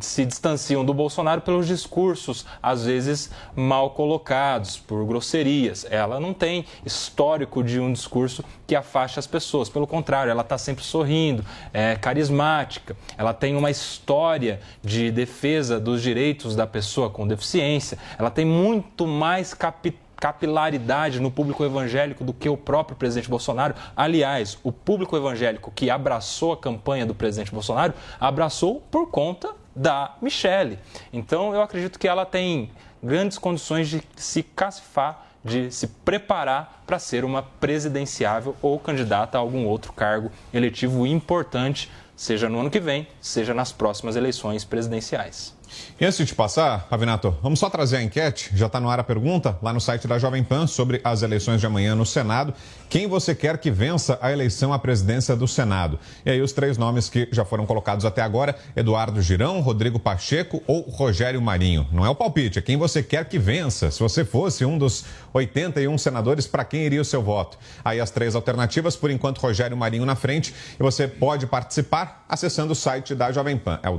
se distanciam do Bolsonaro pelos discursos, às vezes mal colocados, por grosserias. Ela não tem histórico de um discurso que afaste as pessoas. Pelo contrário, ela está sempre sorrindo, é carismática, ela tem uma história de defesa dos direitos da pessoa com deficiência, ela tem muito mais capital capilaridade no público evangélico do que o próprio presidente Bolsonaro. Aliás, o público evangélico que abraçou a campanha do presidente Bolsonaro abraçou por conta da Michelle. Então, eu acredito que ela tem grandes condições de se cacifar, de se preparar para ser uma presidenciável ou candidata a algum outro cargo eletivo importante, seja no ano que vem, seja nas próximas eleições presidenciais. E antes de passar, Ravinato, vamos só trazer a enquete. Já está no ar a pergunta lá no site da Jovem Pan sobre as eleições de amanhã no Senado. Quem você quer que vença a eleição à presidência do Senado? E aí os três nomes que já foram colocados até agora: Eduardo Girão, Rodrigo Pacheco ou Rogério Marinho. Não é o palpite, é quem você quer que vença. Se você fosse um dos 81 senadores, para quem iria o seu voto? Aí as três alternativas, por enquanto Rogério Marinho na frente. E você pode participar acessando o site da Jovem Pan. É o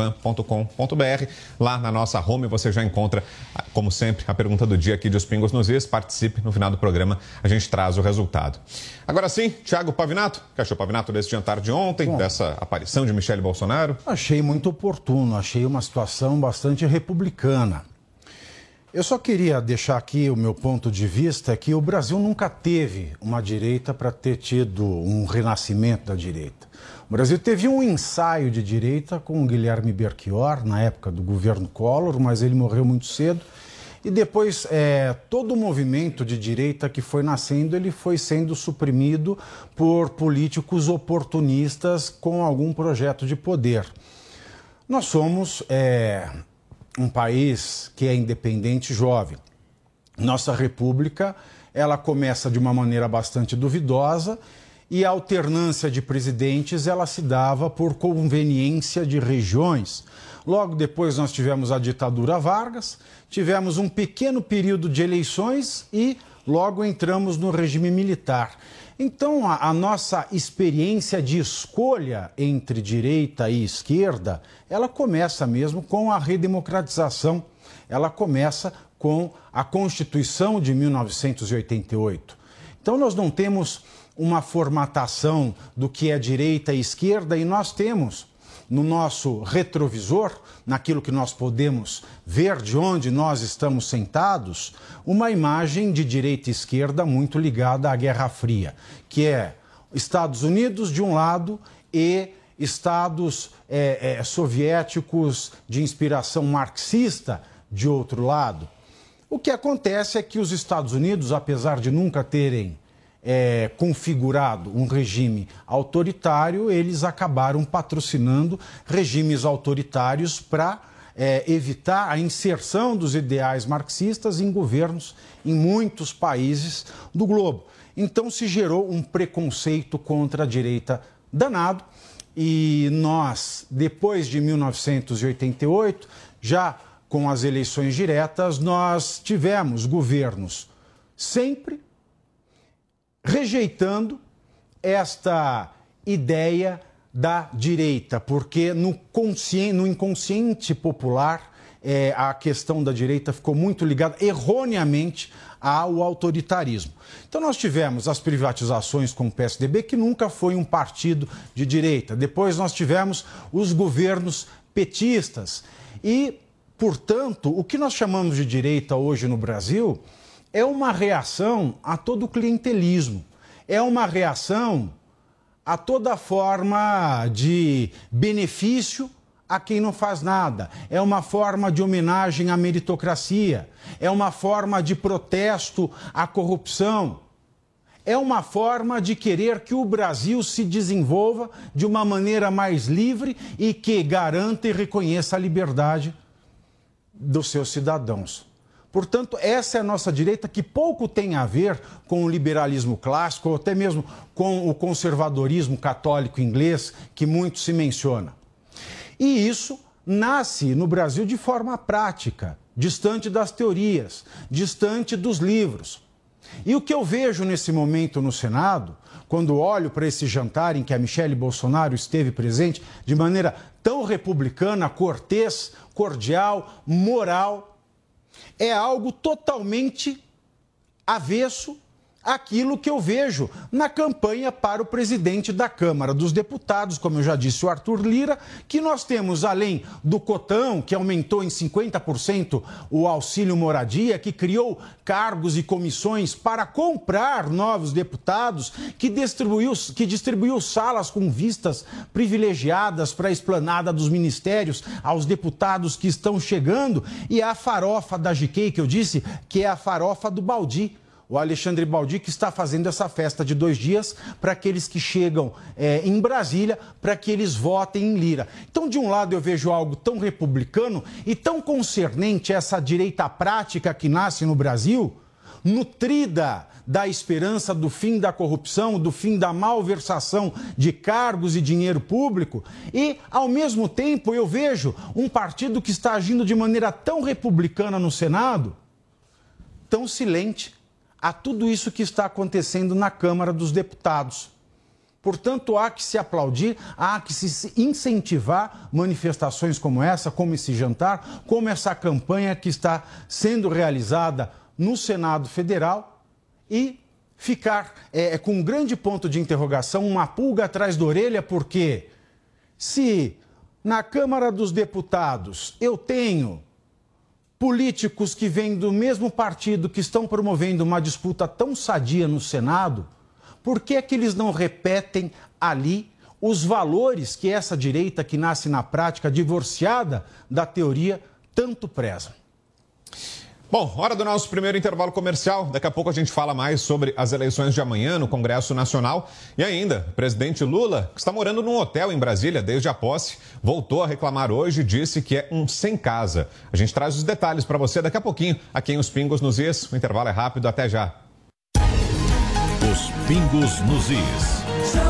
www.jovempan.com.br. Lá na nossa home você já encontra, como sempre, a pergunta do dia aqui de Os Pingos nos Is. Participe no final do programa a gente traz o resultado. Agora sim, Thiago Pavinato, que achou Pavinato desse jantar de ontem, Bom, dessa aparição de Michele Bolsonaro? Achei muito oportuno, achei uma situação bastante republicana. Eu só queria deixar aqui o meu ponto de vista que o Brasil nunca teve uma direita para ter tido um renascimento da direita. O Brasil teve um ensaio de direita com o Guilherme Belchior, na época do governo Collor, mas ele morreu muito cedo. E depois, é, todo o movimento de direita que foi nascendo, ele foi sendo suprimido por políticos oportunistas com algum projeto de poder. Nós somos é, um país que é independente jovem. Nossa república, ela começa de uma maneira bastante duvidosa e a alternância de presidentes ela se dava por conveniência de regiões. Logo depois nós tivemos a ditadura Vargas, tivemos um pequeno período de eleições e logo entramos no regime militar. Então, a, a, nossa experiência de escolha entre direita e esquerda, ela começa mesmo com a redemocratização, ela começa com a Constituição de 1988. Então, nós não temos uma formatação do que é direita e esquerda, e nós temos no nosso retrovisor, naquilo que nós podemos ver de onde nós estamos sentados, uma imagem de direita e esquerda muito ligada à Guerra Fria, que é Estados Unidos de um lado e Estados é, é, soviéticos de inspiração marxista de outro lado. O que acontece é que os Estados Unidos, apesar de nunca terem é, configurado um regime autoritário, eles acabaram patrocinando regimes autoritários para é, evitar a inserção dos ideais marxistas em governos em muitos países do globo. Então se gerou um preconceito contra a direita danado e nós, depois de 1988, já com as eleições diretas, nós tivemos governos sempre rejeitando esta ideia da direita, porque no, no inconsciente popular é, a questão da direita ficou muito ligada erroneamente ao autoritarismo. Então nós tivemos as privatizações com o PSDB, que nunca foi um partido de direita. Depois nós tivemos os governos petistas. E, portanto, o que nós chamamos de direita hoje no Brasil é uma reação a todo o clientelismo, é uma reação a toda forma de benefício a quem não faz nada, é uma forma de homenagem à meritocracia, é uma forma de protesto à corrupção. É uma forma de querer que o Brasil se desenvolva de uma maneira mais livre e que garanta e reconheça a liberdade dos seus cidadãos. Portanto, essa é a nossa direita que pouco tem a ver com o liberalismo clássico ou até mesmo com o conservadorismo católico inglês que muito se menciona. E isso nasce no Brasil de forma prática, distante das teorias, distante dos livros. E o que eu vejo nesse momento no Senado, quando olho para esse jantar em que a Michelle Bolsonaro esteve presente de maneira tão republicana, cortês, cordial, moral, é algo totalmente avesso aquilo que eu vejo na campanha para o presidente da Câmara dos Deputados, como eu já disse, o Arthur Lira, que nós temos, além do Cotão, que aumentou em 50% o auxílio moradia, que criou cargos e comissões para comprar novos deputados, que distribuiu, que distribuiu salas com vistas privilegiadas para a esplanada dos ministérios aos deputados que estão chegando, e a farofa da GK, que eu disse, que é a farofa do Baldi o Alexandre Baldi, que está fazendo essa festa de dois dias para aqueles que chegam é, em Brasília, para que eles votem em Lira. Então, de um lado, eu vejo algo tão republicano e tão concernente essa direita prática que nasce no Brasil, nutrida da esperança do fim da corrupção, do fim da malversação de cargos e dinheiro público, e, ao mesmo tempo, eu vejo um partido que está agindo de maneira tão republicana no Senado, tão silente a tudo isso que está acontecendo na Câmara dos Deputados. Portanto, há que se aplaudir, há que se incentivar manifestações como essa, como esse jantar, como essa campanha que está sendo realizada no Senado Federal e ficar é, com um grande ponto de interrogação, uma pulga atrás da orelha, porque se na Câmara dos Deputados eu tenho políticos que vêm do mesmo partido que estão promovendo uma disputa tão sadia no Senado, por que é que eles não repetem ali os valores que essa direita que nasce na prática divorciada da teoria tanto preza? Bom, hora do nosso primeiro intervalo comercial. Daqui a pouco a gente fala mais sobre as eleições de amanhã no Congresso Nacional. E ainda, o presidente Lula, que está morando num hotel em Brasília desde a posse, voltou a reclamar hoje e disse que é um sem casa. A gente traz os detalhes para você daqui a pouquinho, aqui em Os Pingos nos Is. O intervalo é rápido, até já. Os Pingos nos Is.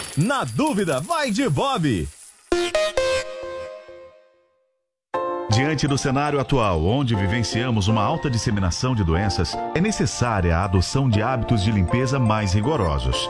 na dúvida, vai de Bob. Diante do cenário atual, onde vivenciamos uma alta disseminação de doenças, é necessária a adoção de hábitos de limpeza mais rigorosos.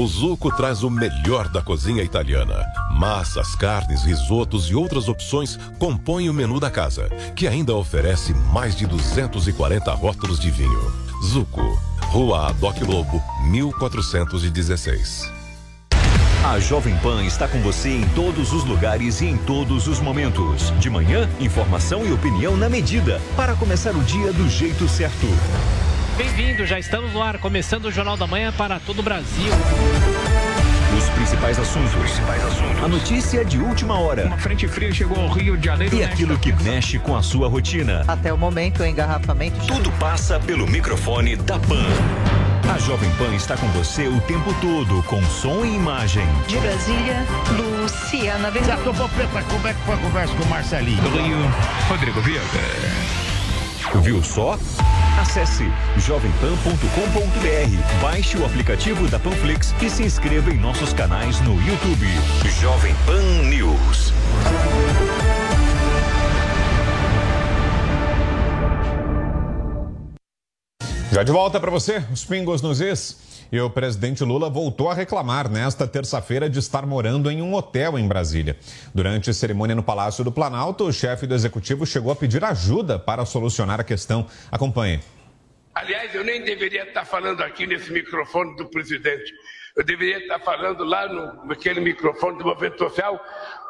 O Zuco traz o melhor da cozinha italiana. Massas, carnes, risotos e outras opções compõem o menu da casa, que ainda oferece mais de 240 rótulos de vinho. Zuco, Rua Adoc Lobo, 1416. A Jovem Pan está com você em todos os lugares e em todos os momentos. De manhã, informação e opinião na medida, para começar o dia do jeito certo. Bem-vindo, já estamos no ar, começando o Jornal da Manhã para todo o Brasil. Os principais assuntos. principais assuntos. A notícia de última hora. Uma frente fria chegou ao Rio de Janeiro. E aquilo que mexe com a sua rotina. Até o momento, o engarrafamento. Tudo passa pelo microfone da Pan. A Jovem Pan está com você o tempo todo, com som e imagem. De Brasília, Luciana Ventura. Jacobô Preta, como é que foi a conversa com o Marcelinho? Do Rio, Rodrigo Viana. Viu só? Acesse jovempan.com.br, baixe o aplicativo da Panflix e se inscreva em nossos canais no YouTube. Jovem Pan News. Já de volta para você, os pingos nos is. E o presidente Lula voltou a reclamar nesta terça-feira de estar morando em um hotel em Brasília. Durante a cerimônia no Palácio do Planalto, o chefe do executivo chegou a pedir ajuda para solucionar a questão. Acompanhe. Aliás, eu nem deveria estar falando aqui nesse microfone do presidente. Eu deveria estar falando lá no, naquele microfone do movimento social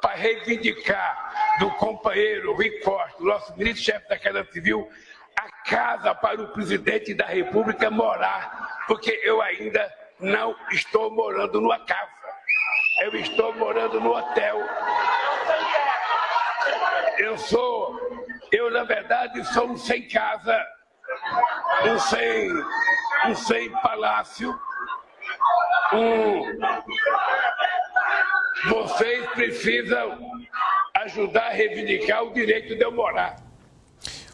para reivindicar do companheiro Rui Costa, nosso ministro-chefe da Casa Civil, a casa para o presidente da República morar, porque eu ainda não estou morando numa casa. Eu estou morando no hotel. Eu sou, eu na verdade sou um sem casa, um sem, um sem palácio, um. Vocês precisam ajudar a reivindicar o direito de eu morar.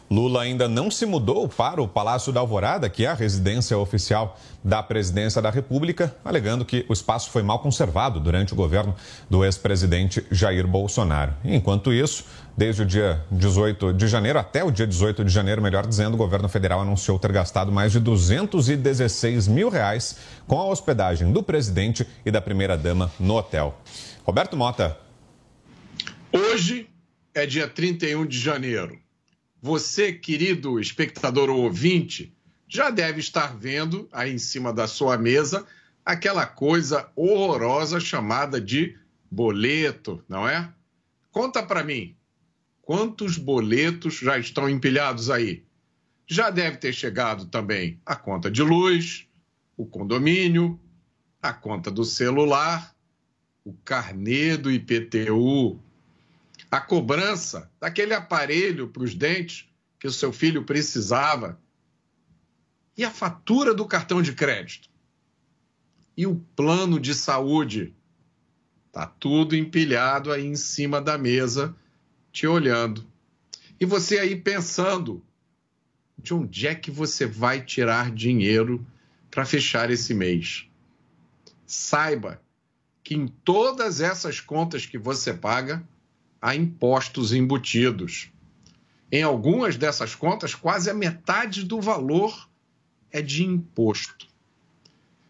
Lula ainda não se mudou para o Palácio da Alvorada, que é a residência oficial da presidência da República, alegando que o espaço foi mal conservado durante o governo do ex-presidente Jair Bolsonaro. Enquanto isso, desde o dia 18 de janeiro até o dia 18 de janeiro, melhor dizendo, o governo federal anunciou ter gastado mais de 216 mil reais com a hospedagem do presidente e da primeira-dama no hotel. Roberto Mota. Hoje é dia 31 de janeiro. Você, querido espectador ou ouvinte, já deve estar vendo aí em cima da sua mesa aquela coisa horrorosa chamada de boleto, não é? Conta para mim, quantos boletos já estão empilhados aí? Já deve ter chegado também a conta de luz, o condomínio, a conta do celular, o carnê do IPTU, a cobrança daquele aparelho para os dentes que o seu filho precisava, e a fatura do cartão de crédito, e o plano de saúde. Tá tudo empilhado aí em cima da mesa, te olhando. E você aí pensando, de onde é que você vai tirar dinheiro para fechar esse mês? Saiba que em todas essas contas que você paga, há impostos embutidos. Em algumas dessas contas, quase a metade do valor é de imposto.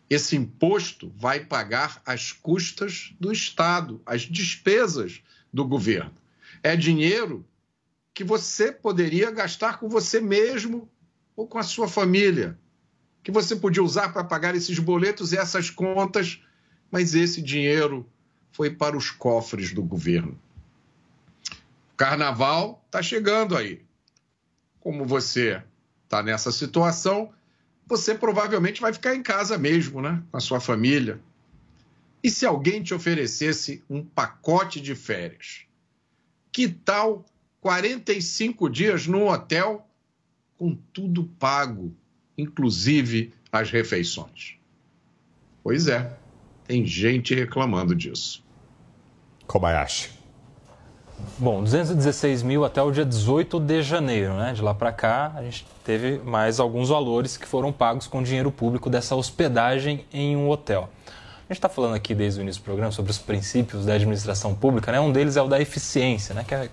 Esse imposto vai pagar as custas do Estado, as despesas do governo. É dinheiro que você poderia gastar com você mesmo ou com a sua família, que você podia usar para pagar esses boletos e essas contas, mas esse dinheiro foi para os cofres do governo. Carnaval está chegando aí. Como você está nessa situação, você provavelmente vai ficar em casa mesmo, né? Com a sua família. E se alguém te oferecesse um pacote de férias? Que tal 45 dias no hotel com tudo pago, inclusive as refeições? Pois é, tem gente reclamando disso. Kobayashi. Bom, 216 mil até o dia 18 de janeiro, né? De lá para cá, a gente teve mais alguns valores que foram pagos com dinheiro público dessa hospedagem em um hotel. A gente está falando aqui desde o início do programa sobre os princípios da administração pública, né? Um deles é o da eficiência, né? Que é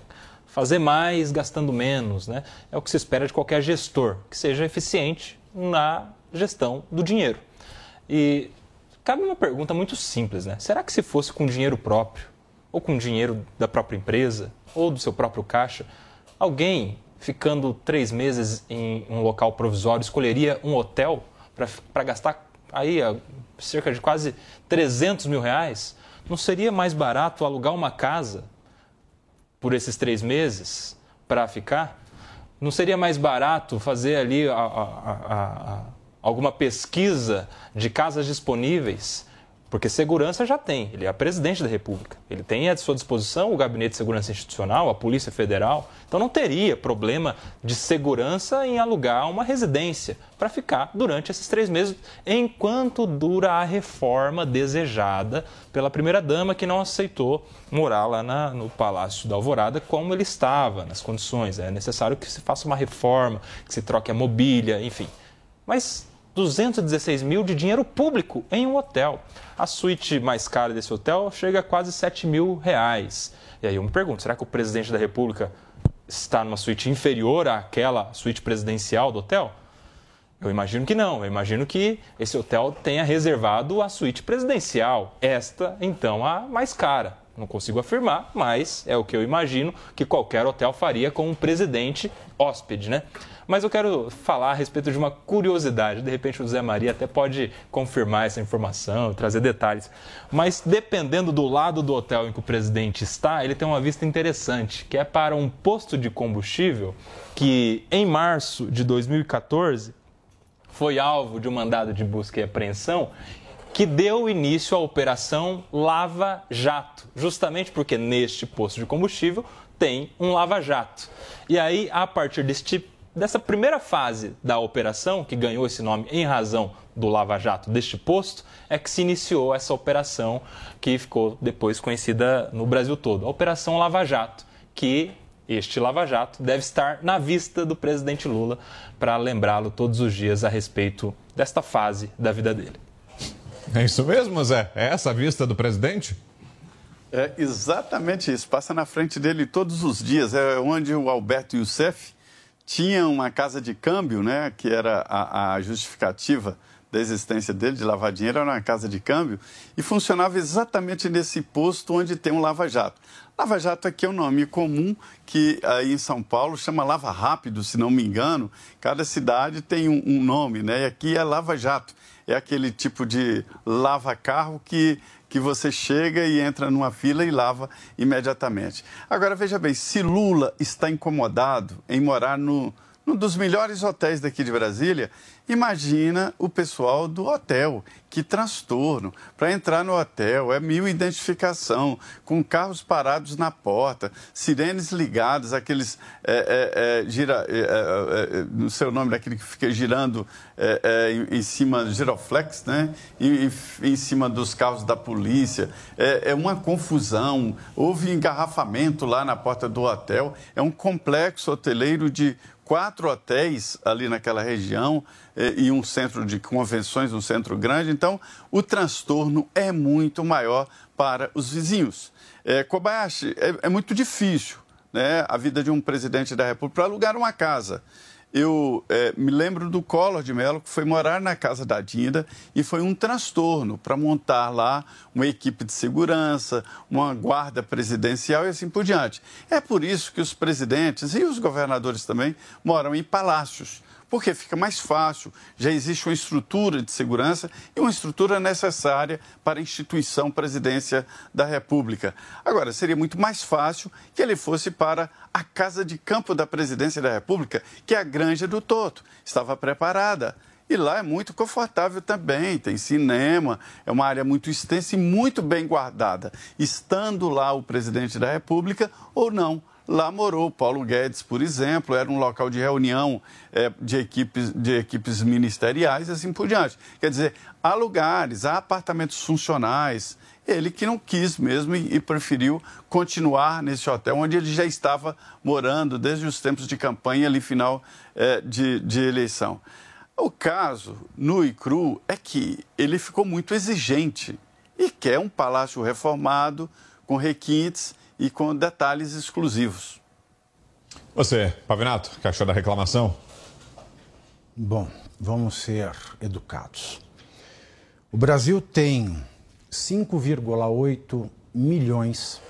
fazer mais gastando menos, né? É o que se espera de qualquer gestor, que seja eficiente na gestão do dinheiro. E cabe uma pergunta muito simples, né? Será que se fosse com dinheiro próprio, ou com dinheiro da própria empresa, ou do seu próprio caixa, alguém ficando três meses em um local provisório escolheria um hotel para gastar aí cerca de quase 300 mil reais? Não seria mais barato alugar uma casa por esses três meses para ficar? Não seria mais barato fazer ali a, a, a, alguma pesquisa de casas disponíveis porque segurança já tem, ele é presidente da República. Ele tem à sua disposição o Gabinete de Segurança Institucional, a Polícia Federal. Então não teria problema de segurança em alugar uma residência para ficar durante esses três meses, enquanto dura a reforma desejada pela primeira-dama, que não aceitou morar lá na, no Palácio da Alvorada como ele estava, nas condições. É necessário que se faça uma reforma, que se troque a mobília, enfim. Mas 216 mil de dinheiro público em um hotel. A suíte mais cara desse hotel chega a quase 7 mil reais. E aí eu me pergunto, será que o presidente da República está numa suíte inferior àquela suíte presidencial do hotel? Eu imagino que não. Eu imagino que esse hotel tenha reservado a suíte presidencial. Esta, então, a mais cara. Não consigo afirmar, mas é o que eu imagino que qualquer hotel faria com um presidente hóspede, né? Mas eu quero falar a respeito de uma curiosidade. De repente o Zé Maria até pode confirmar essa informação, trazer detalhes. Mas dependendo do lado do hotel em que o presidente está, ele tem uma vista interessante, que é para um posto de combustível que em março de 2014 foi alvo de um mandado de busca e apreensão que deu início à operação Lava Jato, justamente porque neste posto de combustível tem um lava-jato. E aí, a partir deste dessa primeira fase da operação, que ganhou esse nome em razão do Lava Jato deste posto, é que se iniciou essa operação que ficou depois conhecida no Brasil todo, a Operação Lava Jato, que Este Lava Jato deve estar na vista do presidente Lula para lembrá-lo todos os dias a respeito desta fase da vida dele. É isso mesmo, Zé? É essa a vista do presidente? É exatamente isso. Passa na frente dele todos os dias. É onde o Alberto Youssef tinha uma casa de câmbio, né, que era a, a justificativa da existência dele, de lavar dinheiro, era uma casa de câmbio, e funcionava exatamente nesse posto onde tem um lava-jato. Lava-jato aqui é um nome comum que aí em São Paulo chama Lava Rápido, se não me engano. Cada cidade tem um, um nome, né? E aqui é Lava-Jato. É aquele tipo de lava-carro que que você chega e entra numa fila e lava imediatamente. Agora, veja bem, se Lula está incomodado em morar no, num dos melhores hotéis daqui de Brasília, imagina o pessoal do hotel. Que transtorno. Para entrar no hotel é mil identificação, com carros parados na porta, sirenes ligadas, aqueles. É, é, é, gira, é, é, é, no seu nome, daquele que fica girando em, em, cima, giroflex, né? Em, em, cima dos carros da polícia. É, uma confusão. Houve engarrafamento lá na porta do hotel. É um complexo hoteleiro de quatro hotéis ali naquela região eh, e um centro de convenções, um centro grande. Então, o transtorno é muito maior para os vizinhos. É, Kobayashi, é, é muito difícil né, a vida de um presidente da República para alugar uma casa eu é, me lembro do Collor de Mello, que foi morar na casa da Dinda e foi um transtorno para montar lá uma equipe de segurança, uma guarda presidencial e assim por diante. É por isso que os presidentes e os governadores também moram em palácios porque fica mais fácil, já existe uma estrutura de segurança e uma estrutura necessária para a instituição presidência da República. Agora, seria muito mais fácil que ele fosse para a casa de campo da presidência da República, que é a Granja do Toto. Estava preparada. E lá é muito confortável também, tem cinema, é uma área muito extensa e muito bem guardada. Estando lá o presidente da República ou não, Lá morou Paulo Guedes, por exemplo, era um local de reunião é, de, equipes, de equipes ministeriais e assim por diante. Quer dizer, há lugares, há apartamentos funcionais. Ele que não quis mesmo e, e preferiu continuar nesse hotel onde ele já estava morando desde os tempos de campanha ali final é, de, de eleição. O caso, nu e cru, é que ele ficou muito exigente e quer um palácio reformado, com requintes e com detalhes exclusivos. Você, Pavinato, que achou da reclamação? Bom, vamos ser educados. O Brasil tem 5,8 milhões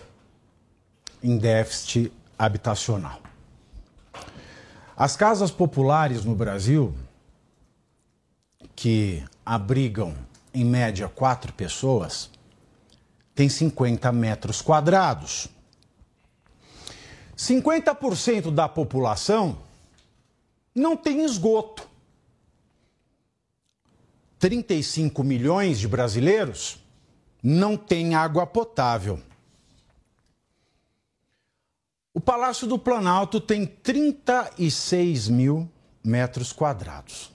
em déficit habitacional. As casas populares no Brasil, que abrigam em média quatro pessoas, têm 50 metros quadrados. 50% da população não tem esgoto. 35 milhões de brasileiros não têm água potável. O Palácio do Planalto tem 36 mil metros quadrados.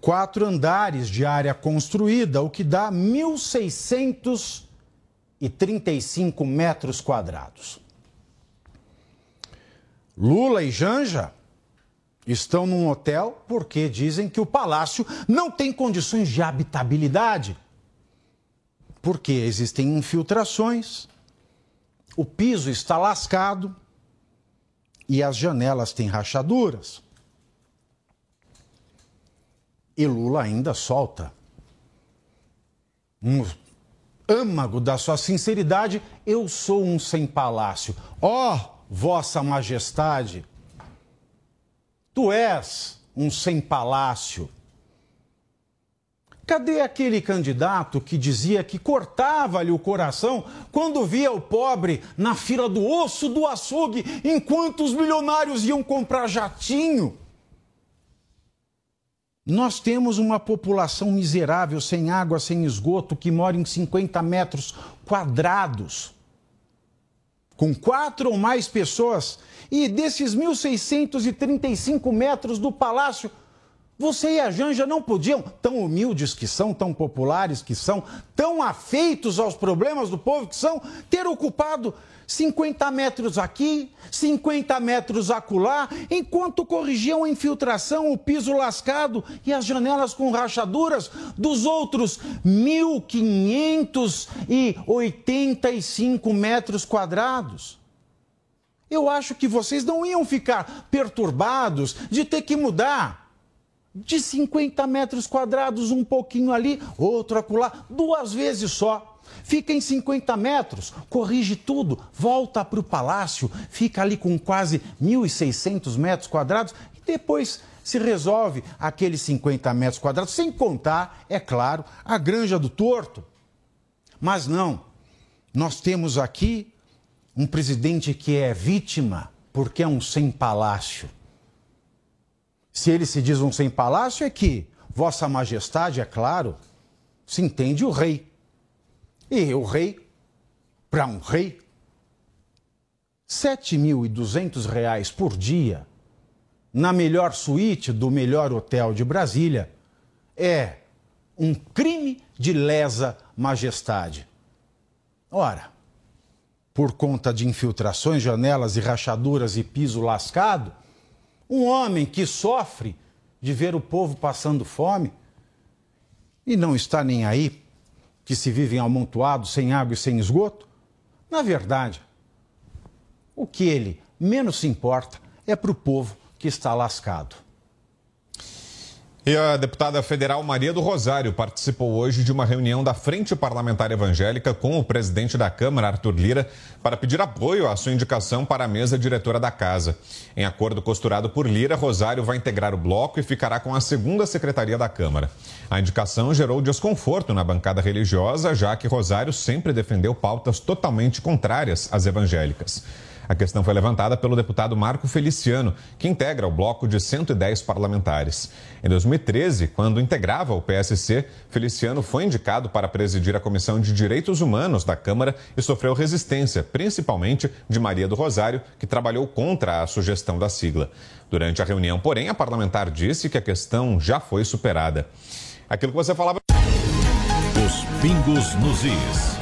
Quatro andares de área construída, o que dá 1.635 metros quadrados. Lula e Janja estão num hotel porque dizem que o palácio não tem condições de habitabilidade. Porque existem infiltrações, o piso está lascado e as janelas têm rachaduras. E Lula ainda solta um âmago da sua sinceridade. Eu sou um sem palácio. Ó! Oh, Vossa Majestade, tu és um sem palácio. Cadê aquele candidato que dizia que cortava-lhe o coração quando via o pobre na fila do osso do açougue enquanto os milionários iam comprar jatinho? Nós temos uma população miserável, sem água, sem esgoto, que mora em 50 metros quadrados com quatro ou mais pessoas, e desses 1.635 metros do palácio, Você e a Janja não podiam, tão humildes que são, tão populares que são, tão afeitos aos problemas do povo que são, ter ocupado 50 metros aqui, 50 metros acolá, enquanto corrigiam a infiltração, o piso lascado e as janelas com rachaduras dos outros 1.585 metros quadrados. Eu acho que vocês não iam ficar perturbados de ter que mudar de 50 metros quadrados, um pouquinho ali, outro acolá, duas vezes só. Fica em 50 metros, corrige tudo, volta para o palácio, fica ali com quase 1.600 metros quadrados e depois se resolve aqueles 50 metros quadrados, sem contar, é claro, a Granja do Torto. Mas não, nós temos aqui um presidente que é vítima porque é um sem palácio. Se ele se diz um sem palácio, é que Vossa Majestade, é claro, se entende o rei. E o rei, para um rei, R$ 7.200 por dia na melhor suíte do melhor hotel de Brasília é um crime de lesa majestade. Ora, por conta de infiltrações, janelas e rachaduras e piso lascado, um homem que sofre de ver o povo passando fome e não está nem aí, que se vivem amontoados, sem água e sem esgoto, na verdade, o que ele menos se importa é para o povo que está lascado. E a deputada federal Maria do Rosário participou hoje de uma reunião da Frente Parlamentar Evangélica com o presidente da Câmara, Arthur Lira, para pedir apoio à sua indicação para a mesa diretora da casa. Em acordo costurado por Lira, Rosário vai integrar o bloco e ficará com a segunda secretaria da Câmara. A indicação gerou desconforto na bancada religiosa, já que Rosário sempre defendeu pautas totalmente contrárias às evangélicas. A questão foi levantada pelo deputado Marco Feliciano, que integra o bloco de 110 parlamentares. Em 2013, quando integrava o PSC, Feliciano foi indicado para presidir a Comissão de Direitos Humanos da Câmara e sofreu resistência, principalmente de Maria do Rosário, que trabalhou contra a sugestão da sigla. Durante a reunião, porém, a parlamentar disse que a questão já foi superada. Aquilo que você falava. Os pingos nos is.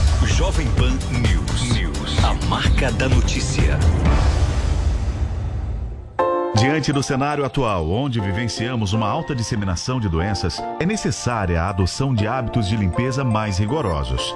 Jovem Pan News. News. A marca da notícia. Diante do cenário atual, onde vivenciamos uma alta disseminação de doenças, é necessária a adoção de hábitos de limpeza mais rigorosos.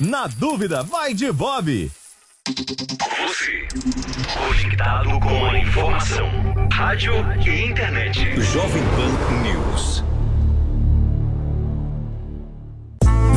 na dúvida, vai de Bob. Você, conectado com a informação. rádio e internet. Jovem Pan News.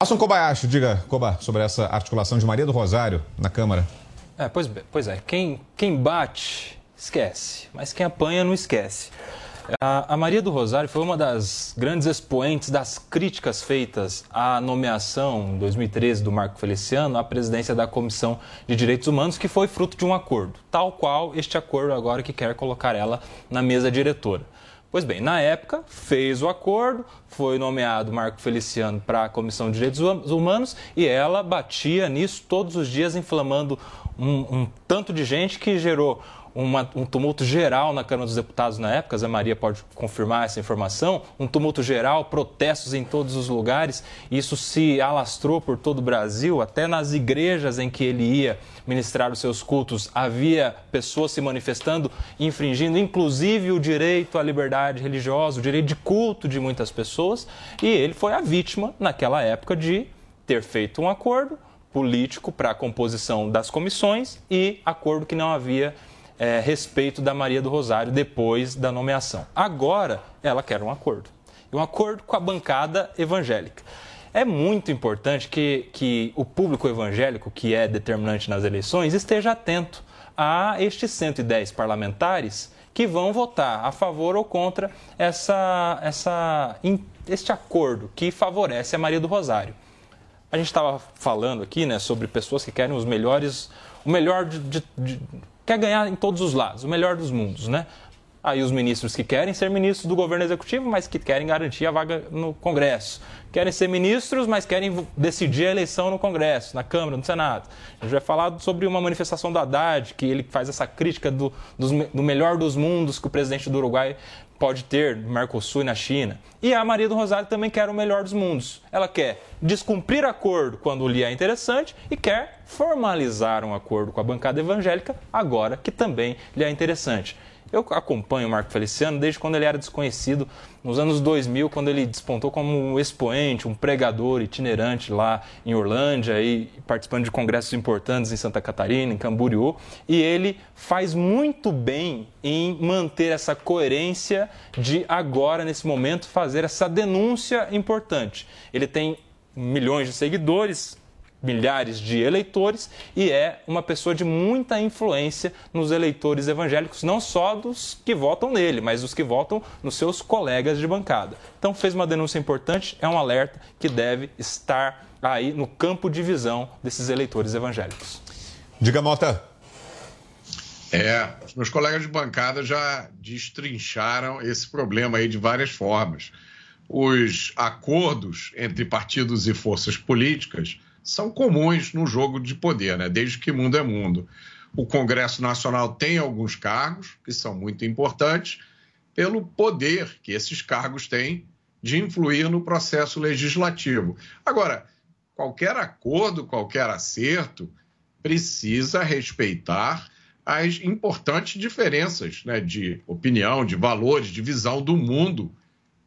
Asson Kobayashi, diga, Koba, sobre essa articulação de Maria do Rosário na Câmara. É, pois, pois é, quem, quem bate, esquece, mas quem apanha não esquece. A, a, Maria do Rosário foi uma das grandes expoentes das críticas feitas à nomeação em 2013 do Marco Feliciano à presidência da Comissão de Direitos Humanos, que foi fruto de um acordo, tal qual este acordo agora que quer colocar ela na mesa diretora. Pois bem, na época, fez o acordo, foi nomeado Marco Feliciano para a Comissão de Direitos Humanos e ela batia nisso todos os dias, inflamando um, um tanto de gente que gerou uma, um tumulto geral na Câmara dos Deputados na época, a Zé Maria pode confirmar essa informação, um tumulto geral, protestos em todos os lugares, isso se alastrou por todo o Brasil, até nas igrejas em que ele ia ministrar os seus cultos, havia pessoas se manifestando, infringindo inclusive o direito à liberdade religiosa, o direito de culto de muitas pessoas, e ele foi a vítima, naquela época, de ter feito um acordo político para a composição das comissões e acordo que não havia é, respeito da Maria do Rosário depois da nomeação. Agora, ela quer um acordo. Um acordo com a bancada evangélica. É muito importante que, que o público evangélico, que é determinante nas eleições, esteja atento a estes 110 parlamentares que vão votar a favor ou contra essa, essa, este acordo que favorece a Maria do Rosário. A gente estava falando aqui né, sobre pessoas que querem os melhores, o melhor de, de, de quer ganhar em todos os lados, o melhor dos mundos, né? Aí os ministros que querem ser ministros do governo executivo, mas que querem garantir a vaga no Congresso. Querem ser ministros, mas querem decidir a eleição no Congresso, na Câmara, no Senado. A gente vai falar sobre uma manifestação do Haddad, que ele faz essa crítica do, do melhor dos mundos que o presidente do Uruguai pode ter no Mercosul e na China. E a Maria do Rosário também quer o melhor dos mundos. Ela quer descumprir acordo quando lhe é interessante e quer formalizar um acordo com a bancada evangélica agora que também lhe é interessante. Eu acompanho o Marco Feliciano desde quando ele era desconhecido, nos anos 2000, quando ele despontou como um expoente, um pregador itinerante lá em Orlândia e participando de congressos importantes em Santa Catarina, em Camboriú. E ele faz muito bem em manter essa coerência de agora, nesse momento, fazer essa denúncia importante. Ele tem milhões de seguidores, milhares de eleitores e é uma pessoa de muita influência nos eleitores evangélicos, não só dos que votam nele, mas dos que votam nos seus colegas de bancada. Então fez uma denúncia importante, é um alerta que deve estar aí no campo de visão desses eleitores evangélicos. Diga, Mota. É, os meus colegas de bancada já destrincharam esse problema aí de várias formas. Os acordos entre partidos e forças políticas são comuns no jogo de poder, né? desde que mundo é mundo. O Congresso Nacional tem alguns cargos que são muito importantes pelo poder que esses cargos têm de influir no processo legislativo. Agora, qualquer acordo, qualquer acerto precisa respeitar as importantes diferenças né, de opinião, de valores, de visão do mundo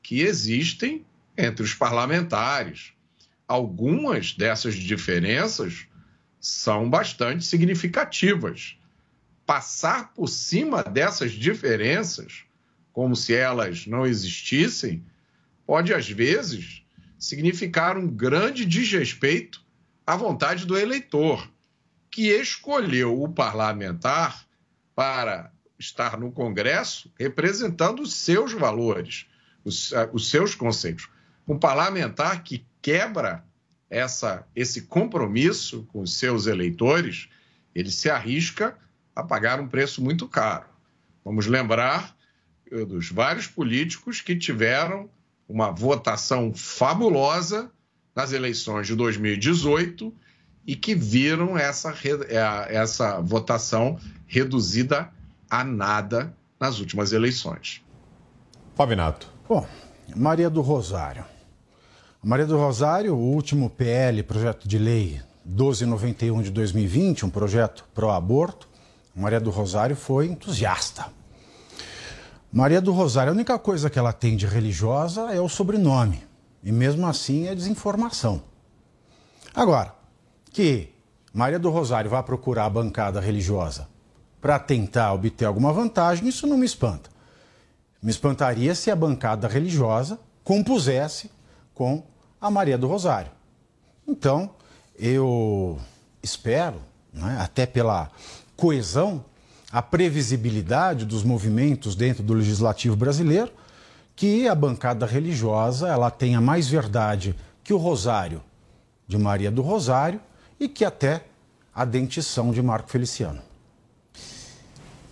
que existem entre os parlamentares algumas dessas diferenças são bastante significativas. Passar por cima dessas diferenças, como se elas não existissem, pode às vezes significar um grande desrespeito à vontade do eleitor, que escolheu o parlamentar para estar no Congresso representando os seus valores, os, eh, os seus conceitos. Um parlamentar que quebra essa, esse compromisso com os seus eleitores, ele se arrisca a pagar um preço muito caro. Vamos lembrar eh, dos vários políticos que tiveram uma votação fabulosa nas eleições de 2018 e que viram essa, é, essa votação reduzida a nada nas últimas eleições. Fabinato. Bom, Maria do Rosário. Maria do Rosário, o último PL, projeto de lei 1291 de 2020, um projeto pró-aborto, Maria do Rosário foi entusiasta. Maria do Rosário, a única coisa que ela tem de religiosa é o sobrenome. E mesmo assim é desinformação. Agora, que Maria do Rosário vá procurar a bancada religiosa para tentar obter alguma vantagem, isso não me espanta. Me espantaria se a bancada religiosa compusesse com a Maria do Rosário. Então, eu espero, né, até pela coesão, a previsibilidade dos movimentos dentro do legislativo brasileiro, que a bancada religiosa ela tenha mais verdade que o Rosário de Maria do Rosário e que até a dentição de Marco Feliciano.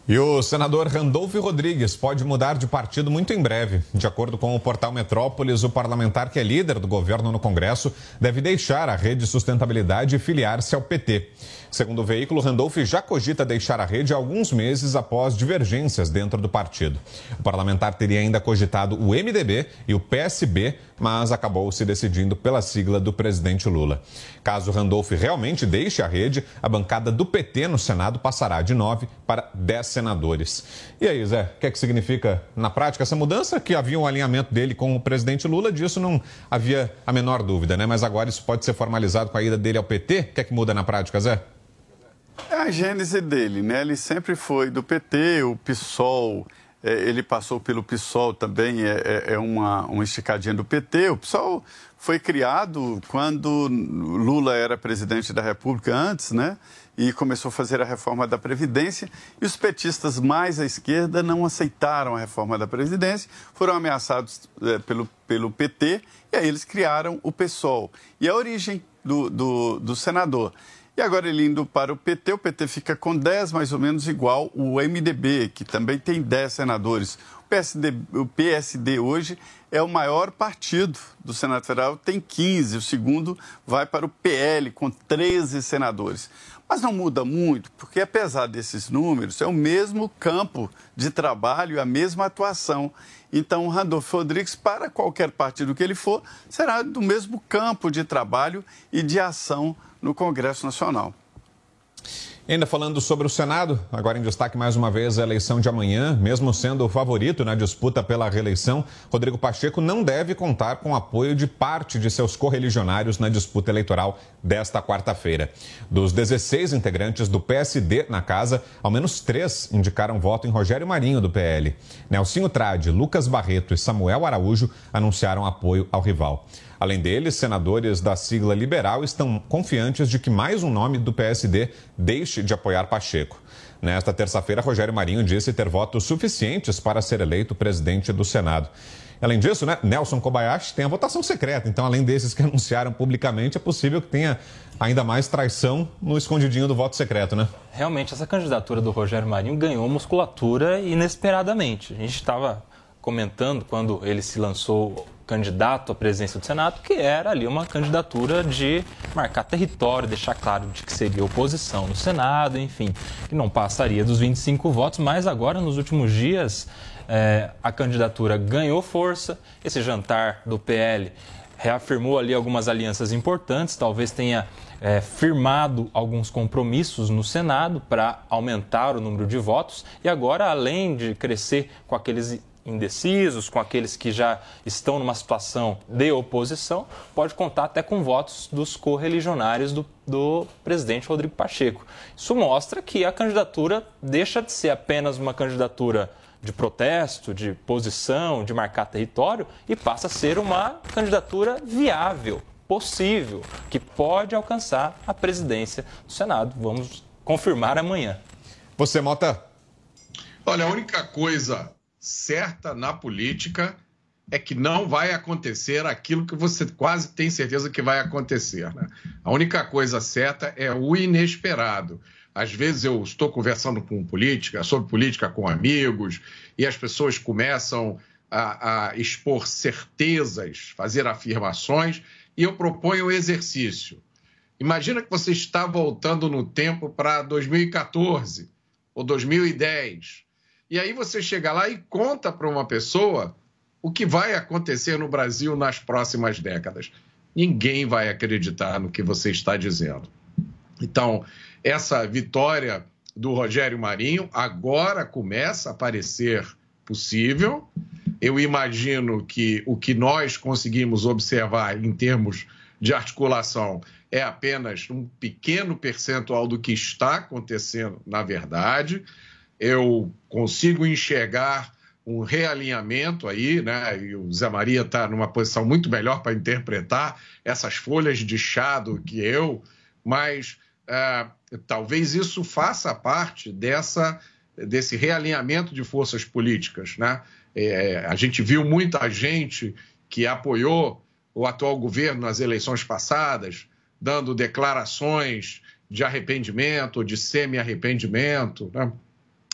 E o senador Randolfo Rodrigues pode mudar de partido muito em breve. De acordo com o portal Metrópolis, o parlamentar que é líder do governo no Congresso deve deixar a rede sustentabilidade e filiar-se ao PT. Segundo o veículo, Randolph já cogita deixar a rede alguns meses após divergências dentro do partido. O parlamentar teria ainda cogitado o MDB e o PSB, mas acabou se decidindo pela sigla do presidente Lula. Caso Randolph realmente deixe a rede, a bancada do PT no Senado passará de nove para dez senadores. E aí, Zé, o que, é que significa na prática essa mudança? Que havia um alinhamento dele com o presidente Lula, disso não havia a menor dúvida, né? Mas agora isso pode ser formalizado com a ida dele ao PT? O que é que muda na prática, Zé? É a gênese dele, né? Ele sempre foi do PT, o PSOL, é, ele passou pelo PSOL também, é, é, é uma, uma esticadinha do PT. O PSOL foi criado quando Lula era presidente da República antes, né? E começou a fazer a reforma da Previdência. E os petistas mais à esquerda não aceitaram a reforma da Previdência, foram ameaçados é, pelo, pelo PT, e aí eles criaram o PSOL. E a origem do, do, do senador e agora ele indo para o PT, o PT fica com 10 mais ou menos igual o MDB, que também tem 10 senadores. O PSD, o PSD hoje é o maior partido do Senado Federal, tem 15. O segundo vai para o PL, com 13 senadores. Mas não muda muito, porque apesar desses números, é o mesmo campo de trabalho, a mesma atuação. Então, o Randolfo Rodrigues, para qualquer partido que ele for, será do mesmo campo de trabalho e de ação no Congresso Nacional. Ainda falando sobre o Senado, agora em destaque mais uma vez a eleição de amanhã, mesmo sendo o favorito na disputa pela reeleição, Rodrigo Pacheco não deve contar com o apoio de parte de seus correligionários na disputa eleitoral desta quarta-feira. Dos 16 integrantes do PSD na casa, ao menos três indicaram voto em Rogério Marinho, do PL. Nelsinho Trade, Lucas Barreto e Samuel Araújo anunciaram apoio ao rival. Além deles, senadores da sigla liberal estão confiantes de que mais um nome do PSD deixe de apoiar Pacheco. Nesta terça-feira, Rogério Marinho disse ter votos suficientes para ser eleito presidente do Senado. Além disso, né, Nelson Kobayashi tem a votação secreta. Então, além desses que anunciaram publicamente, é possível que tenha ainda mais traição no escondidinho do voto secreto, né? Realmente, essa candidatura do Rogério Marinho ganhou musculatura inesperadamente. A gente estava comentando quando ele se lançou candidato à presidência do Senado, que era ali uma candidatura de marcar território, deixar claro de que seria oposição no Senado, enfim, que não passaria dos 25 votos, mas agora, nos últimos dias, é, a candidatura ganhou força, esse jantar do PL reafirmou ali algumas alianças importantes, talvez tenha é, firmado alguns compromissos no Senado para aumentar o número de votos. E agora, além de crescer com aqueles indecisos, com aqueles que já estão numa situação de oposição, pode contar até com votos dos correligionários do, do presidente Rodrigo Pacheco. Isso mostra que a candidatura deixa de ser apenas uma candidatura de protesto, de posição, de marcar território e passa a ser uma candidatura viável, possível, que pode alcançar a presidência do Senado. Vamos confirmar amanhã. Você, Mota? Olha, a única coisa certa na política é que não vai acontecer aquilo que você quase tem certeza que vai acontecer. Né? A única coisa certa é o inesperado. Às vezes eu estou conversando com política, sobre política com amigos, e as pessoas começam a, a expor certezas, fazer afirmações, e eu proponho o exercício. Imagina que você está voltando no tempo para 2014 ou 2010. E aí você chega lá e conta para uma pessoa o que vai acontecer no Brasil nas próximas décadas. Ninguém vai acreditar no que você está dizendo. Então, essa vitória do Rogério Marinho agora começa a parecer possível. Eu imagino que o que nós conseguimos observar em termos de articulação é apenas um pequeno percentual do que está acontecendo na verdade. Eu consigo enxergar um realinhamento aí, né? E o Zé Maria está numa posição muito melhor para interpretar essas folhas de chá do que eu, mas é, talvez isso faça parte dessa, desse realinhamento de forças políticas, né? É, a gente viu muita gente que apoiou o atual governo nas eleições passadas, dando declarações de arrependimento, de semi-arrependimento, né?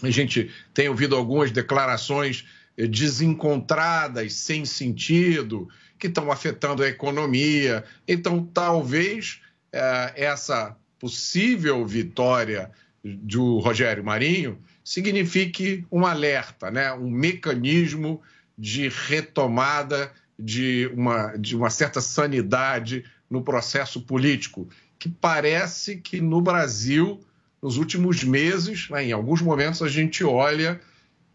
A gente tem ouvido algumas declarações eh, desencontradas, sem sentido, que estão afetando a economia. Então, talvez eh, essa possível vitória do Rogério Marinho signifique um alerta, né? um mecanismo de retomada de uma, de uma certa sanidade no processo político, que parece que no Brasil nos últimos meses, né, em alguns momentos, a gente olha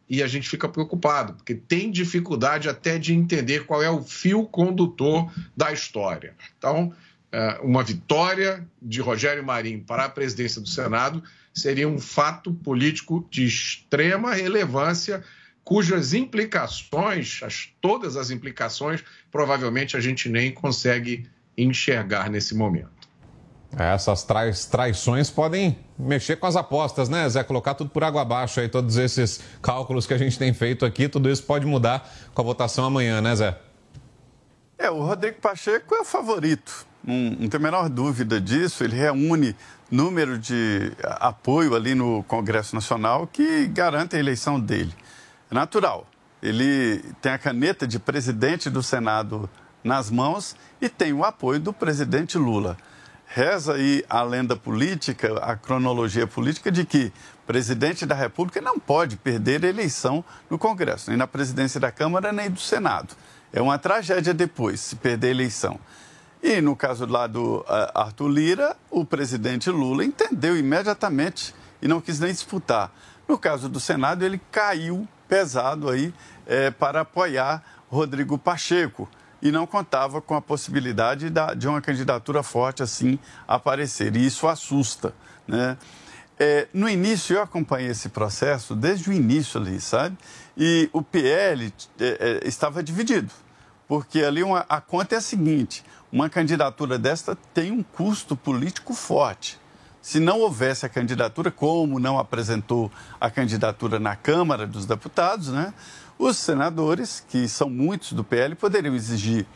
e a gente fica preocupado, porque tem dificuldade até de entender qual é o fio condutor da história. Então, é, uma vitória de Rogério Marinho para a presidência do Senado seria um fato político de extrema relevância, cujas implicações, as, todas as implicações, provavelmente a gente nem consegue enxergar nesse momento. É, essas trai traições podem mexer com as apostas, né, Zé? Colocar tudo por água abaixo aí, todos esses cálculos que a gente tem feito aqui, tudo isso pode mudar com a votação amanhã, né, Zé? É, o Rodrigo Pacheco é o favorito, não, não tem a menor dúvida disso. Ele reúne número de apoio ali no Congresso Nacional que garante a eleição dele. É natural. Ele tem a caneta de presidente do Senado nas mãos e tem o apoio do presidente Lula reza aí a lenda política, a cronologia política de que presidente da República não pode perder eleição no Congresso, nem na presidência da Câmara, nem do Senado. É uma tragédia depois, se perder a eleição. E no caso lá do uh, Arthur Lira, o presidente Lula entendeu imediatamente e não quis nem disputar. No caso do Senado, ele caiu pesado aí é, para apoiar Rodrigo Pacheco e não contava com a possibilidade de uma candidatura forte assim aparecer. E isso assusta. Né? É, no início, eu acompanhei esse processo desde o início ali, sabe? E o PL é, é, estava dividido, porque ali uma, a conta é a seguinte: uma candidatura desta tem um custo político forte. Se não houvesse a candidatura, como não apresentou a candidatura na Câmara dos Deputados, né? Os senadores, que são muitos do PL, poderiam exigir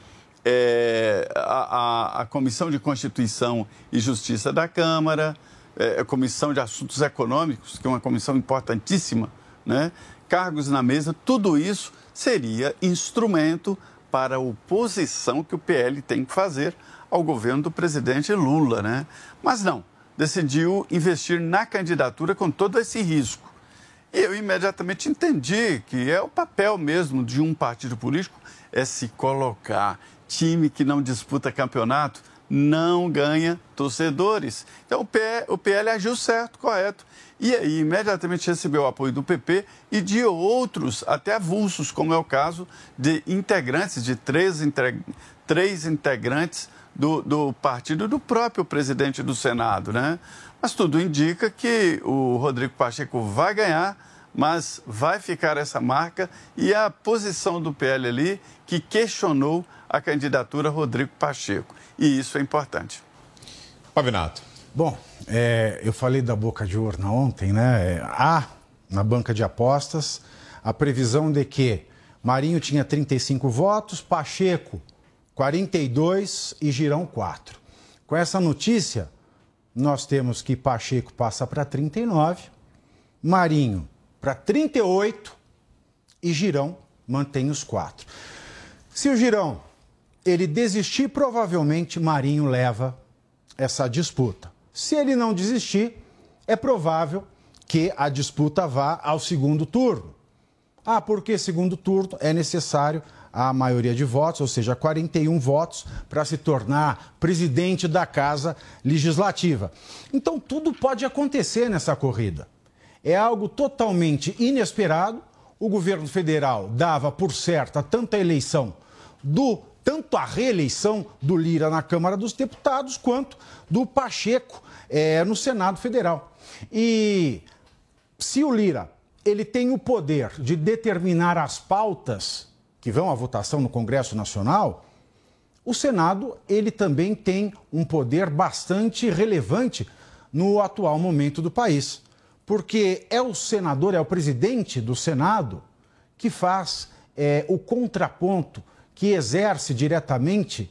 é, a, a, a, Comissão de Constituição e Justiça da Câmara, é, a Comissão de Assuntos Econômicos, que é uma comissão importantíssima, né? cargos na mesa, tudo isso seria instrumento para a oposição que o PL tem que fazer ao governo do presidente Lula. Né? Mas não, decidiu investir na candidatura com todo esse risco. E eu imediatamente entendi que é o papel mesmo de um partido político é se colocar. Time que não disputa campeonato não ganha torcedores. Então o PL, o PL agiu certo, correto. E aí imediatamente recebeu o apoio do PP e de outros, até avulsos, como é o caso de integrantes, de três, três integrantes do, do partido do próprio presidente do Senado, né? Mas tudo indica que o Rodrigo Pacheco vai ganhar, mas vai ficar essa marca e a posição do PL ali que questionou a candidatura Rodrigo Pacheco. E isso é importante. Pavinato. Bom, é, eu falei da boca de urna ontem, né? É, há na banca de apostas a previsão de que Marinho tinha 35 votos, Pacheco 42 e Girão 4. Com essa notícia, nós temos que Pacheco passa para 39, Marinho para 38 e Girão mantém os quatro. Se o Girão ele desistir, provavelmente Marinho leva essa disputa. Se ele não desistir, é provável que a disputa vá ao segundo turno. Ah, porque segundo turno é necessário a maioria de votos, ou seja, 41 votos, para se tornar presidente da Casa Legislativa. Então, tudo pode acontecer nessa corrida. É algo totalmente inesperado. O governo federal dava por certa tanto a eleição do tanto a reeleição do Lira na Câmara dos Deputados quanto do Pacheco é, no Senado Federal. E se o Lira ele tem o poder de determinar as pautas que vão à votação no Congresso Nacional, o Senado ele também tem um poder bastante relevante no atual momento do país, porque é o senador, é o presidente do Senado que faz é, o contraponto, que exerce diretamente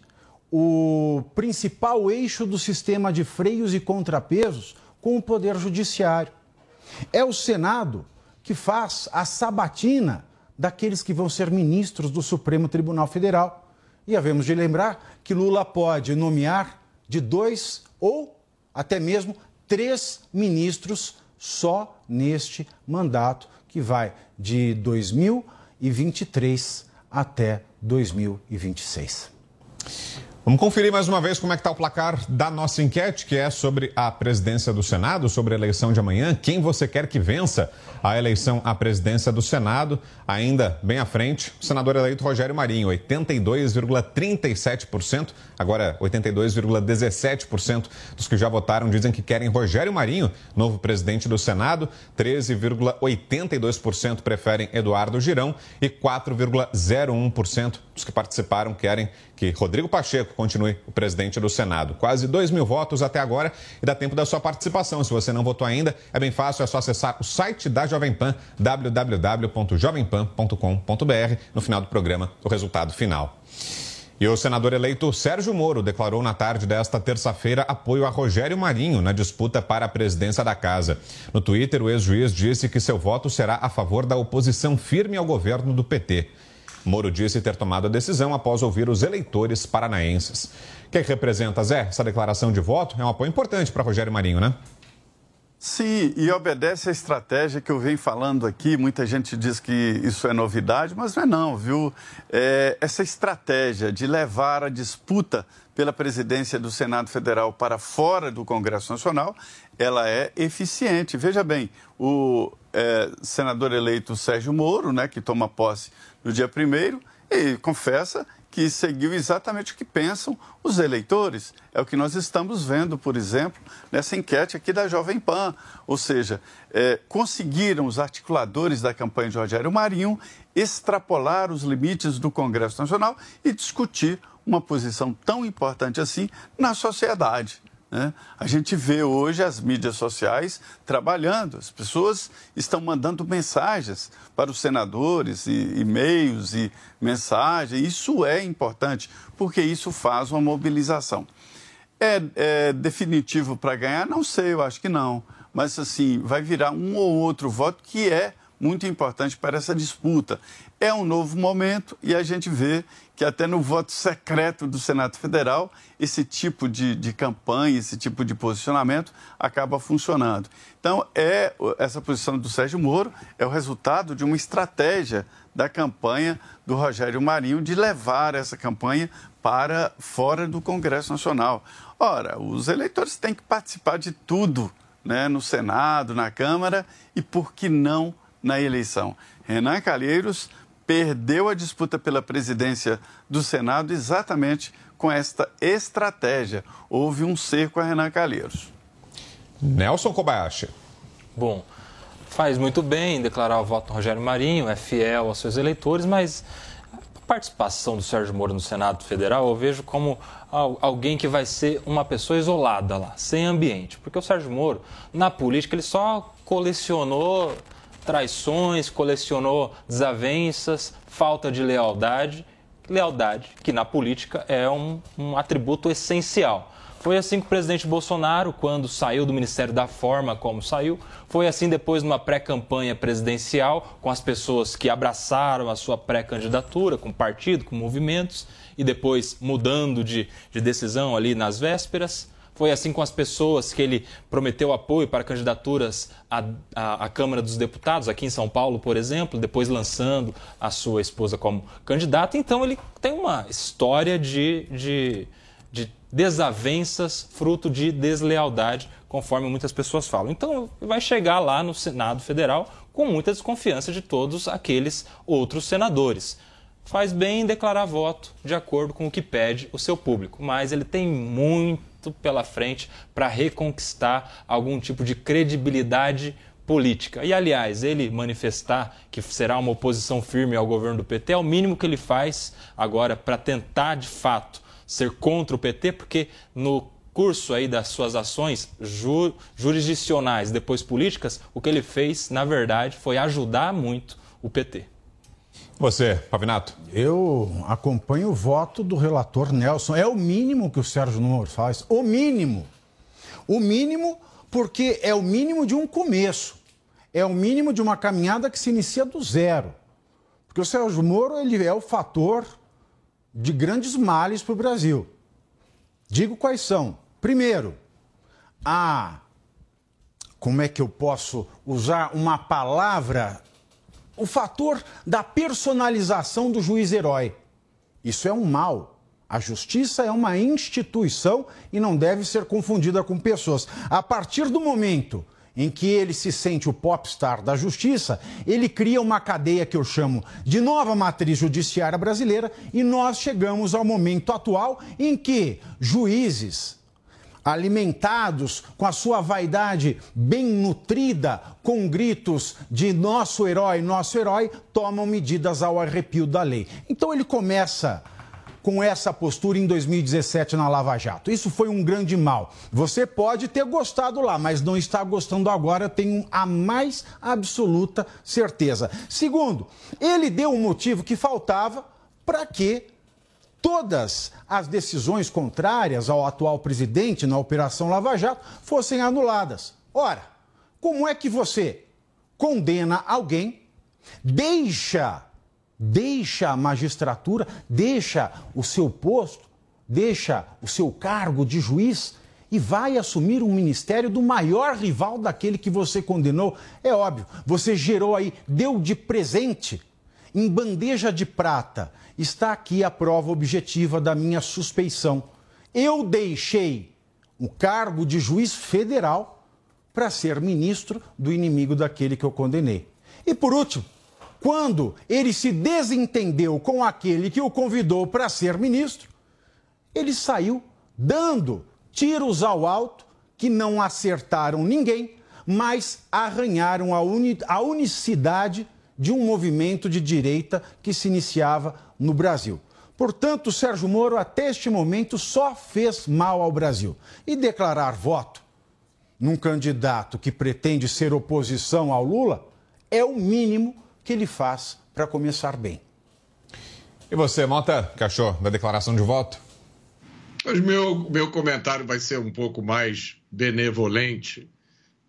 o principal eixo do sistema de freios e contrapesos com o poder judiciário. É o Senado que faz a sabatina daqueles que vão ser ministros do Supremo Tribunal Federal. E havemos de lembrar que Lula pode nomear de dois ou até mesmo três ministros só neste mandato, que vai de 2023 até 2026. Vamos conferir mais uma vez como é que está o placar da nossa enquete, que é sobre a presidência do Senado, sobre a eleição de amanhã. Quem você quer que vença a eleição à presidência do Senado? Ainda bem à frente, o senador eleito Rogério Marinho, 82,37%. Agora, 82,17% dos que já votaram dizem que querem Rogério Marinho, novo presidente do Senado. 13,82% preferem Eduardo Girão e 4,01% dos que participaram querem que Rodrigo Pacheco continue o presidente do Senado. Quase 2 mil votos até agora e dá tempo da sua participação. Se você não votou ainda, é bem fácil, é só acessar o site da Jovem Pan, www.jovempan.com.br. No final do programa, o resultado final. E o senador eleito Sérgio Moro declarou na tarde desta terça-feira apoio a Rogério Marinho na disputa para a presidência da casa. No Twitter, o ex-juiz disse que seu voto será a favor da oposição firme ao governo do PT. Moro disse ter tomado a decisão após ouvir os eleitores paranaenses. O que, é representa, Zé? Essa declaração de voto é um apoio importante para Rogério Marinho, né? Sim, e obedece à estratégia que eu venho falando aqui. Muita gente diz que isso é novidade, mas não é não, viu? É, essa estratégia de levar a disputa pela presidência do Senado Federal para fora do Congresso Nacional, ela é eficiente. Veja bem, o é, senador eleito Sérgio Moro, né, que toma posse no dia 1 e confessa que seguiu exatamente o que pensam os eleitores. É o que nós estamos vendo, por exemplo, nessa enquete aqui da Jovem Pan. Ou seja, é, conseguiram os articuladores da campanha de Rogério Marinho extrapolar os limites do Congresso Nacional e discutir uma posição tão importante assim na sociedade. Né? A gente vê hoje as mídias sociais trabalhando, as pessoas estão mandando mensagens para os senadores, e-mails e mensagens. Isso é importante, porque isso faz uma mobilização. É, é definitivo para ganhar? Não sei, eu acho que não. Mas, assim, vai virar um ou outro voto que é muito importante para essa disputa. É um novo momento e a gente vê que até no voto secreto do Senado Federal, esse tipo de, de campanha, esse tipo de posicionamento acaba funcionando. Então, é essa posição do Sérgio Moro é o resultado de uma estratégia da campanha do Rogério Marinho de levar essa campanha para fora do Congresso Nacional. Ora, os eleitores têm que participar de tudo, né, no Senado, na Câmara e por que não na eleição? Renan Calheiros perdeu a disputa pela presidência do Senado exatamente com esta estratégia. Houve um cerco a Renan Calheiros. Nelson Kobayashi. Bom, faz muito bem em declarar o voto no Rogério Marinho, é fiel aos seus eleitores, mas a participação do Sérgio Moro no Senado Federal eu vejo como alguém que vai ser uma pessoa isolada lá, sem ambiente. Porque o Sérgio Moro, na política, ele só colecionou traições, colecionou desavenças, falta de lealdade. Lealdade, que na política é um, um atributo essencial. Foi assim com o presidente Bolsonaro, quando saiu do Ministério da Forma como saiu. Foi assim depois numa pré-campanha presidencial, com as pessoas que abraçaram a sua pré-candidatura, com partido, com movimentos, e depois mudando de, de decisão ali nas vésperas. Foi assim com as pessoas que ele prometeu apoio para candidaturas à, à, à, Câmara dos Deputados, aqui em São Paulo, por exemplo, depois lançando a sua esposa como candidata. Então, ele tem uma história de, de, de desavenças fruto de deslealdade, conforme muitas pessoas falam. Então, vai chegar lá no Senado Federal com muita desconfiança de todos aqueles outros senadores. Faz bem em declarar voto de acordo com o que pede o seu público, mas ele tem muito pela frente para reconquistar algum tipo de credibilidade política. E, aliás, ele manifestar que será uma oposição firme ao governo do PT é o mínimo que ele faz agora para tentar, de fato, ser contra o PT, porque no curso aí das suas ações ju jurisdicionais, depois políticas, o que ele fez, na verdade, foi ajudar muito o PT. Você, Pavinato? Eu acompanho o voto do relator Nelson. É o mínimo que o Sérgio Moro faz. O mínimo. O mínimo, porque é o mínimo de um começo. É o mínimo de uma caminhada que se inicia do zero. Porque o Sérgio Moro ele é o fator de grandes males para o Brasil. Digo quais são. Primeiro, a. Como é que eu posso usar uma palavra? O fator da personalização do juiz herói. Isso é um mal. A justiça é uma instituição e não deve ser confundida com pessoas. A partir do momento em que ele se sente o popstar da justiça, ele cria uma cadeia que eu chamo de nova matriz judiciária brasileira e nós chegamos ao momento atual em que juízes alimentados com a sua vaidade bem nutrida, com gritos de nosso herói, nosso herói, tomam medidas ao arrepio da lei. Então ele começa com essa postura em 2017 na Lava Jato. Isso foi um grande mal. Você pode ter gostado lá, mas não está gostando agora, tenho a mais absoluta certeza. Segundo, ele deu um motivo que faltava para que todas as decisões contrárias ao atual presidente na Operação Lava Jato fossem anuladas. Ora, como é que você condena alguém, deixa deixa a magistratura, deixa o seu posto, deixa o seu cargo de juiz e vai assumir um ministério do maior rival daquele que você condenou. É óbvio, você gerou aí, deu de presente, em bandeja de prata. Está aqui a prova objetiva da minha suspeição. Eu deixei o cargo de juiz federal para ser ministro do inimigo daquele que eu condenei. E por último, quando ele se desentendeu com aquele que o convidou para ser ministro, ele saiu dando tiros ao alto que não acertaram ninguém, mas arranharam a, uni a unicidade de um movimento de direita que se iniciava no Brasil. Portanto, Sérgio Moro, até este momento, só fez mal ao Brasil. E declarar voto num candidato que pretende ser oposição ao Lula é o mínimo que ele faz para começar bem. E você, Mota, que achou da declaração de voto? Mas meu, meu comentário vai ser um pouco mais benevolente.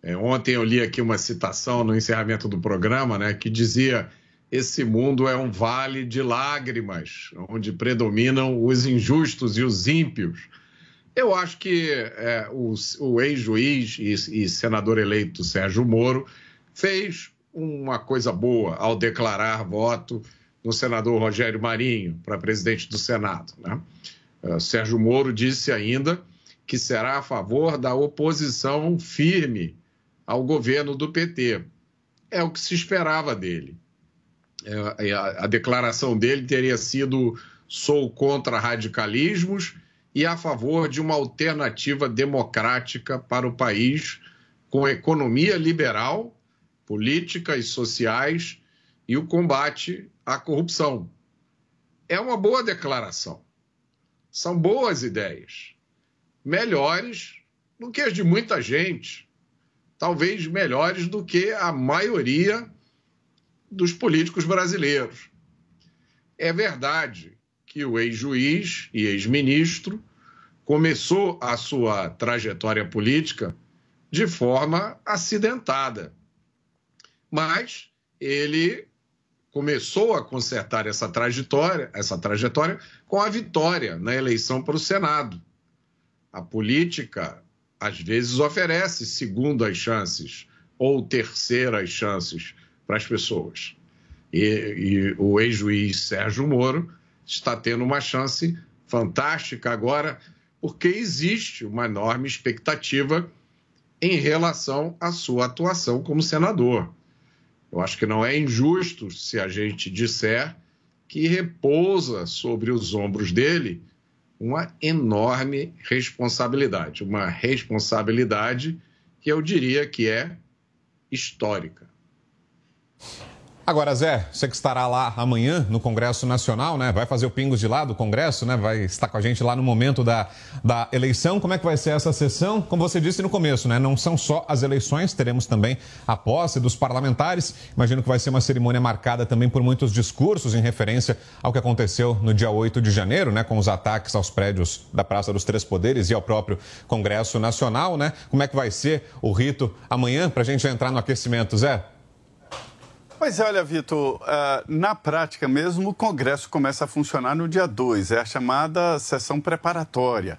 É, ontem eu li aqui uma citação no encerramento do programa, né, que dizia: esse mundo é um vale de lágrimas, onde predominam os injustos e os ímpios. Eu acho que é, o, o ex-juiz e, e senador eleito Sérgio Moro fez uma coisa boa ao declarar voto no senador Rogério Marinho para presidente do Senado. Né? Uh, Sérgio Moro disse ainda que será a favor da oposição firme ao governo do PT. É o que se esperava dele. É, a, a declaração dele teria sido: sou contra radicalismos e a favor de uma alternativa democrática para o país com economia liberal políticas sociais e o combate à corrupção. É uma boa declaração. São boas ideias. Melhores do que as de muita gente. Talvez melhores do que a maioria dos políticos brasileiros. É verdade que o ex-juiz e ex-ministro começou a sua trajetória política de forma acidentada. Mas ele começou a consertar essa trajetória, essa trajetória com a vitória na eleição para o Senado. A política às vezes oferece segundas chances ou terceiras chances para as pessoas. E, e o ex-juiz Sérgio Moro está tendo uma chance fantástica agora, porque existe uma enorme expectativa em relação à sua atuação como senador. Eu acho que não é injusto se a gente disser que repousa sobre os ombros dele uma enorme responsabilidade, uma responsabilidade que eu diria que é histórica. Agora, Zé, você que estará lá amanhã no Congresso Nacional, né? Vai fazer o Pingos de lá do Congresso, né? Vai estar com a gente lá no momento da, da eleição. Como é que vai ser essa sessão? Como você disse no começo, né? Não são só as eleições, teremos também a posse dos parlamentares. Imagino que vai ser uma cerimônia marcada também por muitos discursos em referência ao que aconteceu no dia 8 de janeiro, né? Com os ataques aos prédios da Praça dos Três Poderes e ao próprio Congresso Nacional, né? Como é que vai ser o rito amanhã para a gente entrar no aquecimento, Zé? Pois é, olha, Vitor, uh, na prática mesmo, o Congresso começa a funcionar no dia 2, é a chamada sessão preparatória.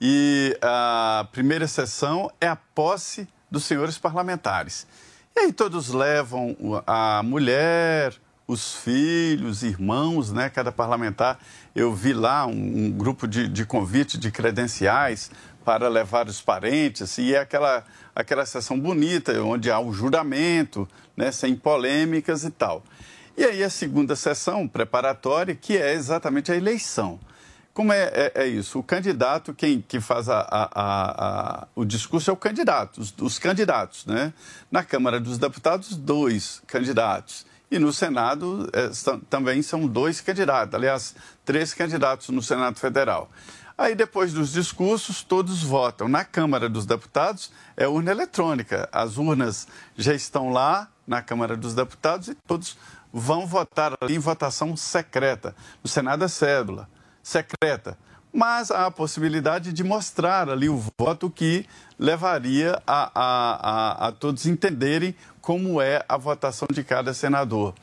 E a primeira sessão é a posse dos senhores parlamentares. E aí todos levam a mulher, os filhos, irmãos, né? Cada parlamentar. Eu vi lá um, um grupo de, de convite de credenciais para levar os parentes, e é aquela, aquela sessão bonita, onde há o juramento, né, sem polêmicas e tal. E aí a segunda sessão preparatória, que é exatamente a eleição. Como é, é, é isso? O candidato, quem que faz a, a, a, o discurso é o candidato, os, os candidatos. Né? Na Câmara dos Deputados, dois candidatos. E no Senado é, também são dois candidatos, aliás, três candidatos no Senado Federal. Aí, depois dos discursos, todos votam. Na Câmara dos Deputados, é urna eletrônica. As urnas já estão lá na Câmara dos Deputados e todos vão votar ali em votação secreta. No Senado é cédula, secreta. Mas há a possibilidade de mostrar ali o voto que levaria a, a, a, a todos entenderem como é a votação de cada senador.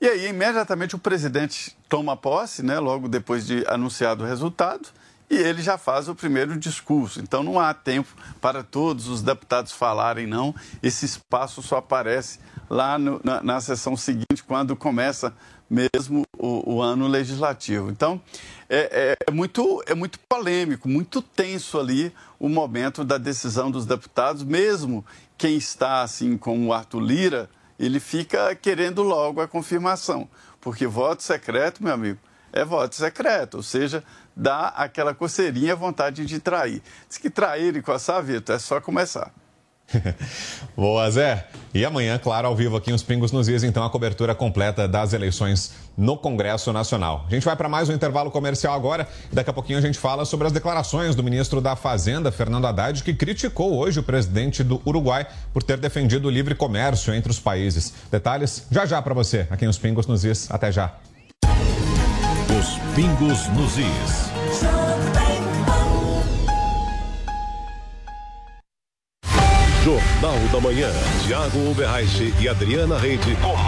E aí, imediatamente, o presidente toma posse, né, logo depois de anunciado o resultado, e ele já faz o primeiro discurso. Então não há tempo para todos os deputados falarem, não. Esse espaço só aparece lá no, na, na, sessão seguinte, quando começa mesmo o, o ano legislativo. Então é, é, é, muito, é muito polêmico, muito tenso ali o momento da decisão dos deputados, mesmo quem está assim com o Arthur Lira, ele fica querendo logo a confirmação, porque voto secreto, meu amigo, é voto secreto, ou seja, dá aquela coceirinha, vontade de trair. Diz que trair e coçar, Vitor, é só começar. Boa, Zé. E amanhã, claro, ao vivo aqui nos Pingos nos Is, então a cobertura completa das eleições no Congresso Nacional. A gente vai para mais um intervalo comercial agora daqui a pouquinho a gente fala sobre as declarações do ministro da Fazenda, Fernando Haddad, que criticou hoje o presidente do Uruguai por ter defendido o livre comércio entre os países. Detalhes já já para você aqui nos Pingos nos Is. Até já. Os Pingos nos Is. Jornal da Manhã. Tiago Uberreich e Adriana Reide comandam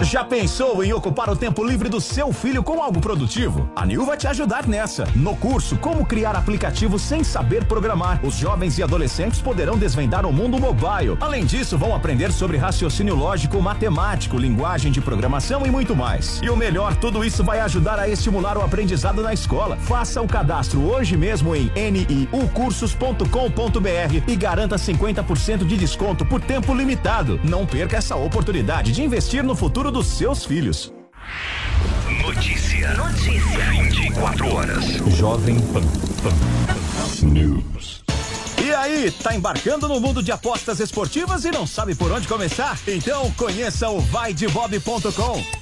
Já pensou em ocupar o tempo livre do seu filho com algo produtivo? A Nil vai te ajudar nessa. No curso Como Criar Aplicativos Sem Saber Programar, os jovens e adolescentes poderão desvendar o mundo mobile. Além disso, vão aprender sobre raciocínio lógico, matemático, linguagem de programação e muito mais. E o melhor, tudo isso vai ajudar a estimular o aprendizado na escola. Faça o cadastro hoje mesmo em niucursos.com.br e garanta 50% de desconto por tempo limitado. Não perca essa oportunidade de investir no futuro dos seus filhos. Notícia. Notícia. 24 horas. Jovem Pan. Pan. News. E aí, tá embarcando no mundo de apostas esportivas e não sabe por onde começar? Então conheça o vaidebob.com.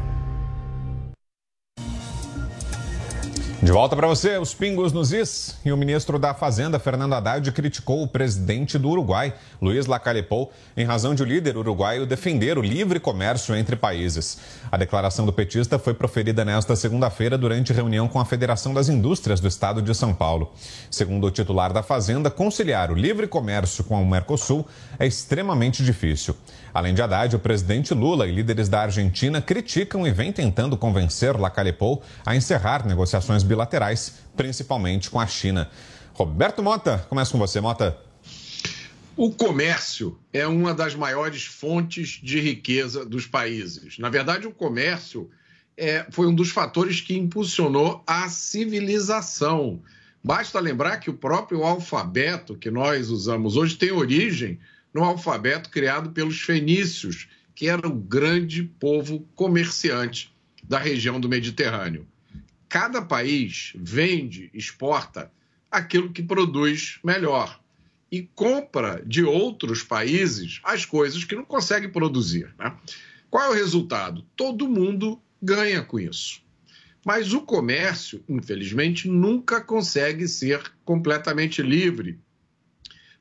De volta para você, os pingos nos is. E o ministro da Fazenda, Fernando Haddad, criticou o presidente do Uruguai, Luiz Lacalepou, em razão de o líder uruguaio defender o livre comércio entre países. A declaração do petista foi proferida nesta segunda-feira durante reunião com a Federação das Indústrias do Estado de São Paulo. Segundo o titular da Fazenda, conciliar o livre comércio com o Mercosul é extremamente difícil. Além de Haddad, o presidente Lula e líderes da Argentina criticam e vêm tentando convencer Lacalepou a encerrar negociações bilaterais, principalmente com a China. Roberto Mota, começa com você, Mota. O comércio é uma das maiores fontes de riqueza dos países. Na verdade, o comércio é, foi um dos fatores que impulsionou a civilização. Basta lembrar que o próprio alfabeto que nós usamos hoje tem origem no alfabeto criado pelos fenícios, que era o grande povo comerciante da região do Mediterrâneo. Cada país vende, exporta aquilo que produz melhor e compra de outros países as coisas que não consegue produzir. Né? Qual é o resultado? Todo mundo ganha com isso. Mas o comércio, infelizmente, nunca consegue ser completamente livre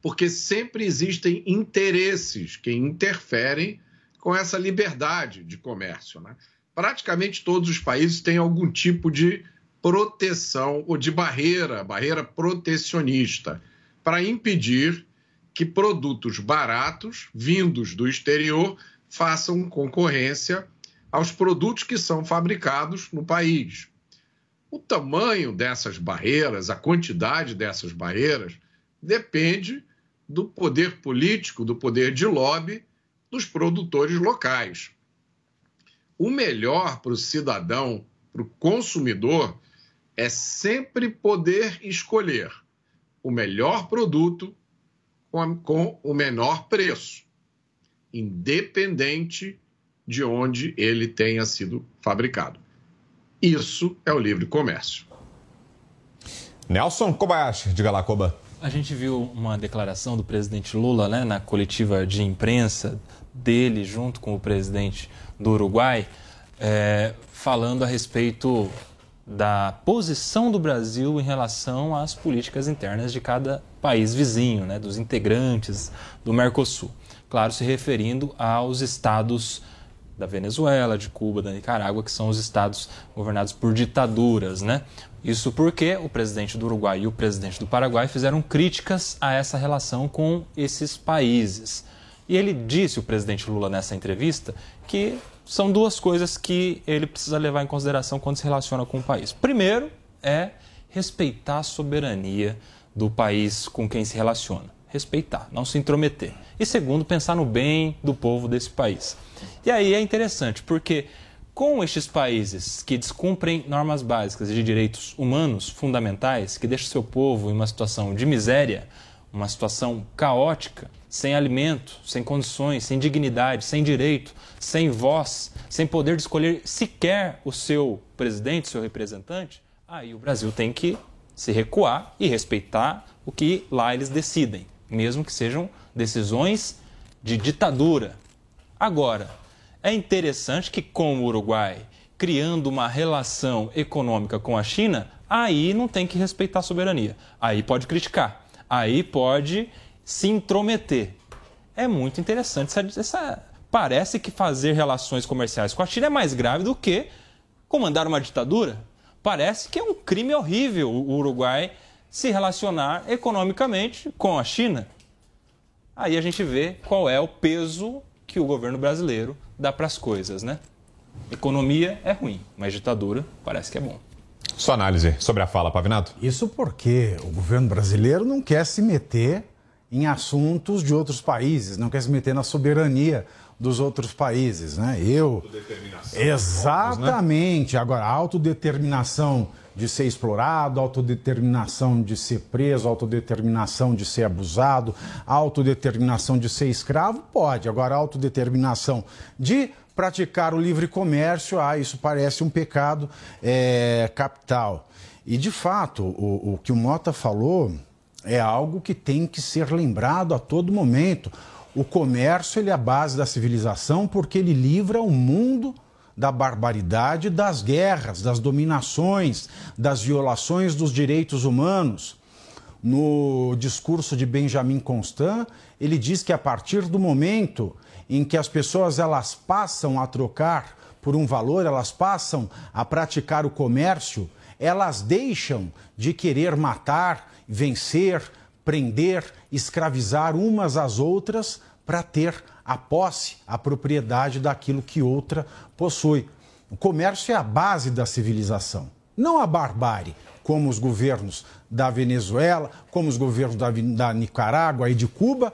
porque sempre existem interesses que interferem com essa liberdade de comércio. Né? Praticamente todos os países têm algum tipo de proteção ou de barreira, barreira protecionista, para impedir que produtos baratos vindos do exterior façam concorrência aos produtos que são fabricados no país. O tamanho dessas barreiras, a quantidade dessas barreiras, depende do poder político, do poder de lobby dos produtores locais. O melhor para o cidadão, para o consumidor, é sempre poder escolher o melhor produto com, a, com o menor preço, independente de onde ele tenha sido fabricado. Isso é o livre comércio. Nelson Kobayashi, de Galacoba. A gente viu uma declaração do presidente Lula né, na coletiva de imprensa dele, junto com o presidente do Uruguai, é, falando a respeito da posição do Brasil em relação às políticas internas de cada país vizinho, né, dos integrantes do Mercosul. claro, se referindo aos estados da Venezuela, de Cuba, da Nicarágua, que são os estados governados por ditaduras, né? Isso porque o presidente do Uruguai e o presidente do Paraguai fizeram críticas a essa relação com esses países. E ele disse, o presidente Lula, nessa entrevista, que são duas coisas que ele precisa levar em consideração quando se relaciona com o país. Primeiro é respeitar a soberania do país com quem se relaciona. Respeitar, não se intrometer. E segundo, pensar no bem do povo desse país. E aí é interessante, porque com estes países que descumprem normas básicas de direitos humanos fundamentais, que deixam seu povo em uma situação de miséria, uma situação caótica, sem alimento, sem condições, sem dignidade, sem direito, sem voz, sem poder de escolher sequer o seu presidente, seu representante, aí o Brasil tem que se recuar e respeitar o que lá eles decidem, mesmo que sejam decisões de ditadura. Agora, é interessante que, com o Uruguai criando uma relação econômica com a China, aí não tem que respeitar a soberania. Aí pode criticar, aí pode se intrometer. É muito interessante essa, essa parece que fazer relações comerciais com a China é mais grave do que comandar uma ditadura. Parece que é um crime horrível o Uruguai se relacionar economicamente com a China. Aí a gente vê qual é o peso que o governo brasileiro dá para as coisas, né? Economia é ruim, mas ditadura parece que é bom. Sua análise sobre a fala, Pavinato? Isso porque o governo brasileiro não quer se meter em assuntos de outros países, não quer se meter na soberania dos outros países, né? Eu exatamente. Né? Agora, autodeterminação de ser explorado, autodeterminação de ser preso, autodeterminação de ser abusado, autodeterminação de ser escravo, pode. Agora, autodeterminação de praticar o livre comércio, ah, isso parece um pecado é, capital. E, de fato, o, o que o Mota falou é algo que tem que ser lembrado a todo momento. O comércio ele é a base da civilização porque ele livra o mundo da barbaridade, das guerras, das dominações, das violações dos direitos humanos. No discurso de Benjamin Constant, ele diz que a partir do momento em que as pessoas elas passam a trocar por um valor, elas passam a praticar o comércio, elas deixam de querer matar, vencer, prender, escravizar umas às outras para ter a posse, a propriedade daquilo que outra possui. O comércio é a base da civilização, não a barbárie, como os governos da Venezuela, como os governos da, da Nicarágua e de Cuba,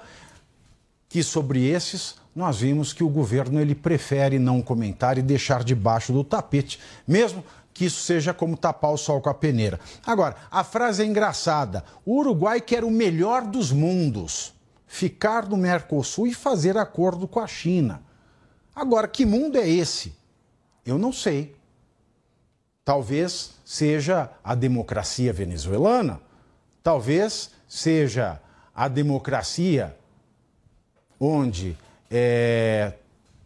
que sobre esses nós vimos que o governo ele prefere não comentar e deixar debaixo do tapete, mesmo que isso seja como tapar o sol com a peneira. Agora, a frase é engraçada. O Uruguai quer o melhor dos mundos ficar no Mercosul e fazer acordo com a China. Agora, que mundo é esse? Eu não sei. Talvez seja a democracia venezuelana, talvez seja a democracia onde é,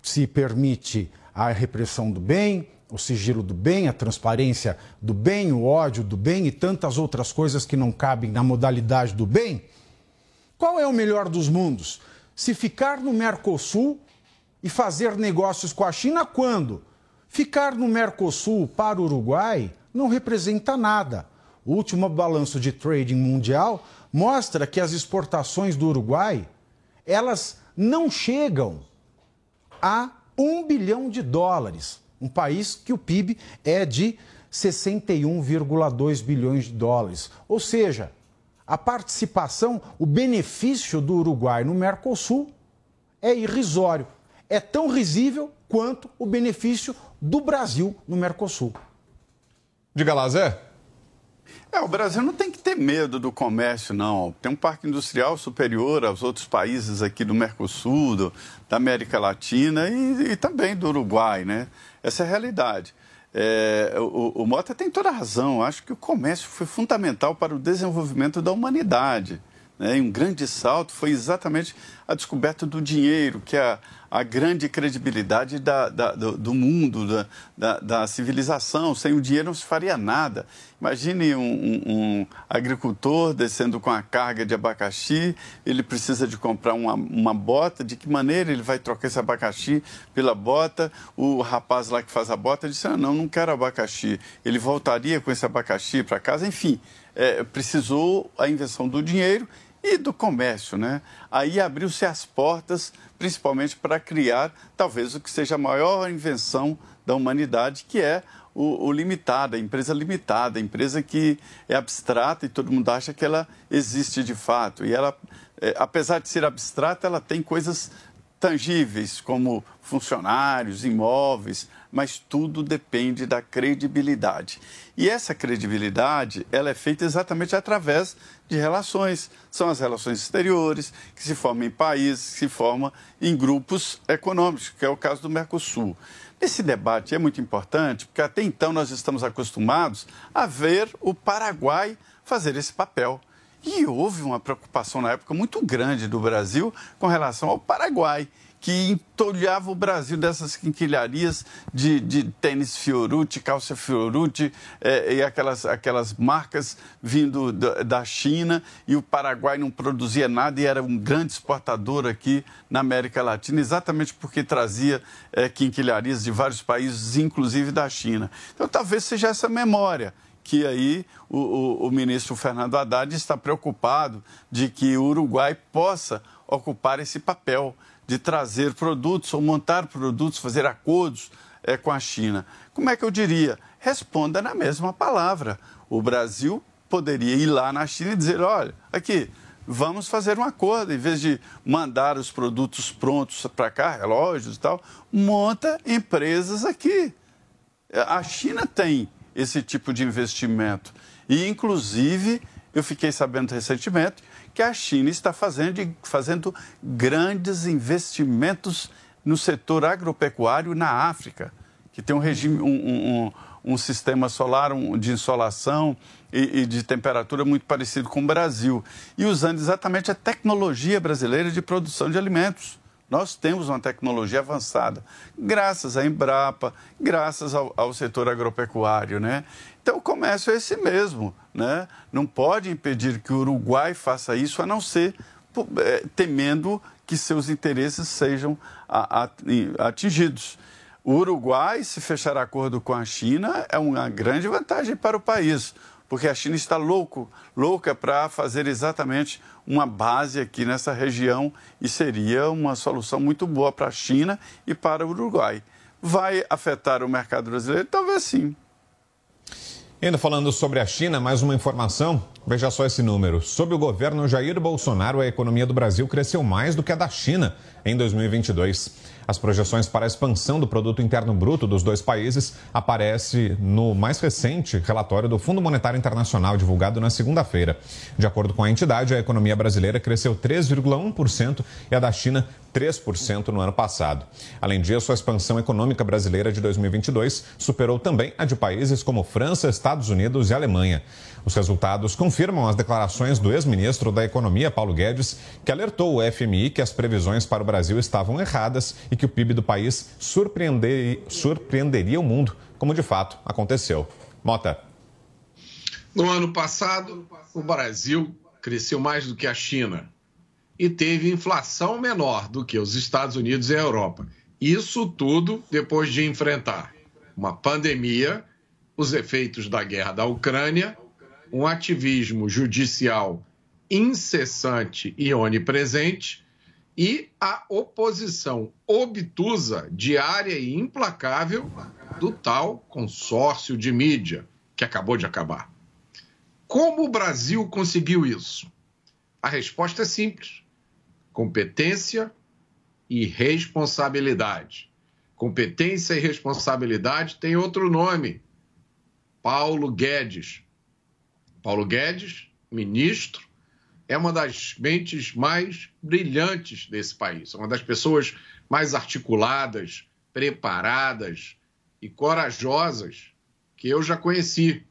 se permite a repressão do bem, o sigilo do bem, a transparência do bem, o ódio do bem e tantas outras coisas que não cabem na modalidade do bem. Qual é o melhor dos mundos? Se ficar no Mercosul e fazer negócios com a China quando? Ficar no Mercosul para o Uruguai não representa nada. O último balanço de trading mundial mostra que as exportações do Uruguai elas não chegam a um bilhão de dólares. Um país que o PIB é de 61,2 bilhões de dólares. Ou seja, a participação, o benefício do Uruguai no Mercosul é irrisório. É tão risível quanto o benefício do Brasil no Mercosul. Diga lá, Zé. É, o Brasil não tem que ter medo do comércio, não. Tem um parque industrial superior aos outros países aqui do Mercosul, do, da América Latina e, e, também do Uruguai, né? Essa é a realidade. É, o, o Mota tem toda a razão. Acho que o comércio foi fundamental para o desenvolvimento da humanidade. Né? E um grande salto foi exatamente a descoberta do dinheiro, que a, a grande credibilidade da, da, do, do, mundo, da, da, civilização. Sem o dinheiro não se faria nada. Imagine um, um, um, agricultor descendo com a carga de abacaxi, ele precisa de comprar uma, uma bota, de que maneira ele vai trocar esse abacaxi pela bota? O rapaz lá que faz a bota disse, ah, não, não quero abacaxi. Ele voltaria com esse abacaxi para casa, enfim, é, precisou a invenção do dinheiro e do comércio, né? Aí abriu-se as portas, principalmente para criar talvez o que seja a maior invenção da humanidade, que é o, o limitado, a empresa limitada, a empresa que é abstrata e todo mundo acha que ela existe de fato. E ela, é, apesar de ser abstrata, ela tem coisas tangíveis, como funcionários, imóveis, mas tudo depende da credibilidade. E essa credibilidade, ela é feita exatamente através de relações. São as relações exteriores, que se formam em países, que se formam em grupos econômicos, que é o caso do Mercosul. Esse debate é muito importante, porque até então nós estamos acostumados a ver o Paraguai fazer esse papel. E houve uma preocupação na época muito grande do Brasil com relação ao Paraguai, que entolhava o Brasil dessas quinquilharias de, de tênis Fiorucci, calça Fiorucci é, e aquelas, aquelas marcas vindo da, da, China. E o Paraguai não produzia nada e era um grande exportador aqui na América Latina, exatamente porque trazia é, quinquilharias de vários países, inclusive da China. Então talvez seja essa memória que aí o, o, o, ministro Fernando Haddad está preocupado de que o Uruguai possa ocupar esse papel de trazer produtos ou montar produtos, fazer acordos é, com a China. Como é que eu diria? Responda na mesma palavra. O Brasil poderia ir lá na China e dizer: olha, aqui, vamos fazer um acordo, em vez de mandar os produtos prontos para cá, relógios e tal, monta empresas aqui. A China tem esse tipo de investimento. E, inclusive, eu fiquei sabendo recentemente que a China está fazendo, fazendo grandes investimentos no setor agropecuário na África, que tem um regime, um, um, um sistema solar um, de insolação e, e, de temperatura muito parecido com o Brasil, e usando exatamente a tecnologia brasileira de produção de alimentos. Nós temos uma tecnologia avançada, graças à Embrapa, graças ao, ao, setor agropecuário, né? Então, o comércio é esse mesmo, né? Não pode impedir que o Uruguai faça isso, a não ser é, temendo que seus interesses sejam atingidos. O Uruguai, se fechar acordo com a China, é uma grande vantagem para o país, porque a China está louco, louca para fazer exatamente uma base aqui nessa região e seria uma solução muito boa para a China e para o Uruguai. Vai afetar o mercado brasileiro? Talvez sim. Ainda falando sobre a China, mais uma informação. Veja só esse número. Sob o governo Jair Bolsonaro, a economia do Brasil cresceu mais do que a da China em 2022. As projeções para a expansão do produto interno bruto dos dois países aparece no mais recente relatório do Fundo Monetário Internacional divulgado na segunda-feira. De acordo com a entidade, a economia brasileira cresceu 3,1% e a da China 3% no ano passado. Além disso, a expansão econômica brasileira de 2022 superou também a de países como França, Estados Unidos e Alemanha. Os resultados confirmam as declarações do ex-ministro da Economia, Paulo Guedes, que alertou o FMI que as previsões para o Brasil estavam erradas e que o PIB do país surpreender, surpreenderia o mundo, como de fato aconteceu. Mota. No ano passado, o Brasil cresceu mais do que a China e teve inflação menor do que os Estados Unidos e a Europa. Isso tudo depois de enfrentar uma pandemia, os efeitos da guerra da Ucrânia um ativismo judicial incessante e onipresente e a oposição obtusa, diária e implacável do tal consórcio de mídia que acabou de acabar. Como o Brasil conseguiu isso? A resposta é simples: competência e responsabilidade. Competência e responsabilidade têm outro nome. Paulo Guedes, Paulo Guedes, ministro, é uma das mentes mais brilhantes desse país, é uma das pessoas mais articuladas, preparadas e corajosas que eu já conheci.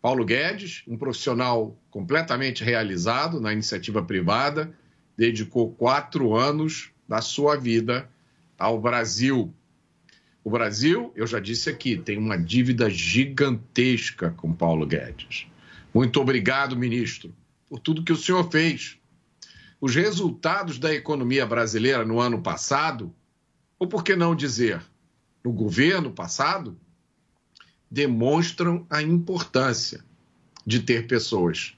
Paulo Guedes, um profissional completamente realizado na iniciativa privada, dedicou quatro anos da sua vida ao Brasil. O Brasil, eu já disse aqui, tem uma dívida gigantesca com Paulo Guedes. Muito obrigado, ministro, por tudo que o senhor fez. Os resultados da economia brasileira no ano passado, ou por que não dizer, no governo passado, demonstram a importância de ter pessoas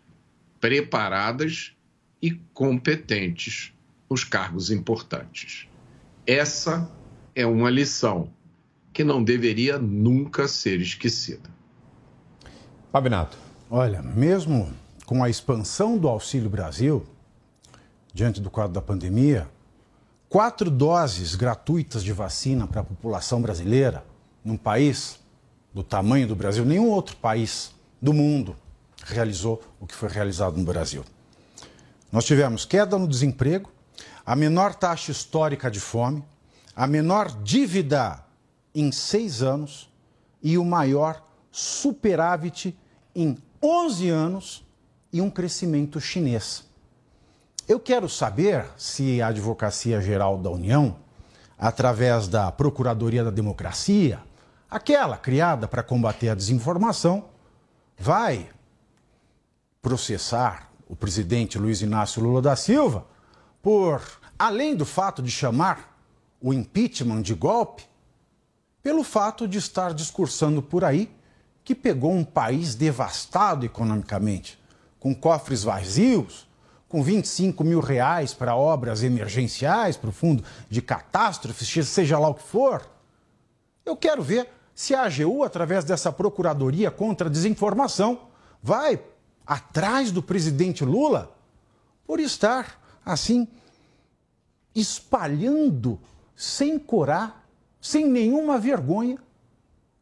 preparadas e competentes nos cargos importantes. Essa é uma lição que não deveria nunca ser esquecida. Fabinato. Olha, mesmo com a expansão do Auxílio Brasil, diante do quadro da pandemia, quatro doses gratuitas de vacina para a população brasileira, num país do tamanho do Brasil, nenhum outro país do mundo realizou o que foi realizado no Brasil. Nós tivemos queda no desemprego, a menor taxa histórica de fome, a menor dívida em seis anos e o maior superávit em 11 anos e um crescimento chinês. Eu quero saber se a Advocacia Geral da União, através da Procuradoria da Democracia, aquela criada para combater a desinformação, vai processar o presidente Luiz Inácio Lula da Silva por, além do fato de chamar o impeachment de golpe, pelo fato de estar discursando por aí que pegou um país devastado economicamente, com cofres vazios, com 25 mil reais para obras emergenciais, para o fundo de catástrofes, seja lá o que for. Eu quero ver se a AGU, através dessa procuradoria contra a desinformação, vai atrás do presidente Lula por estar, assim, espalhando sem corar, sem nenhuma vergonha,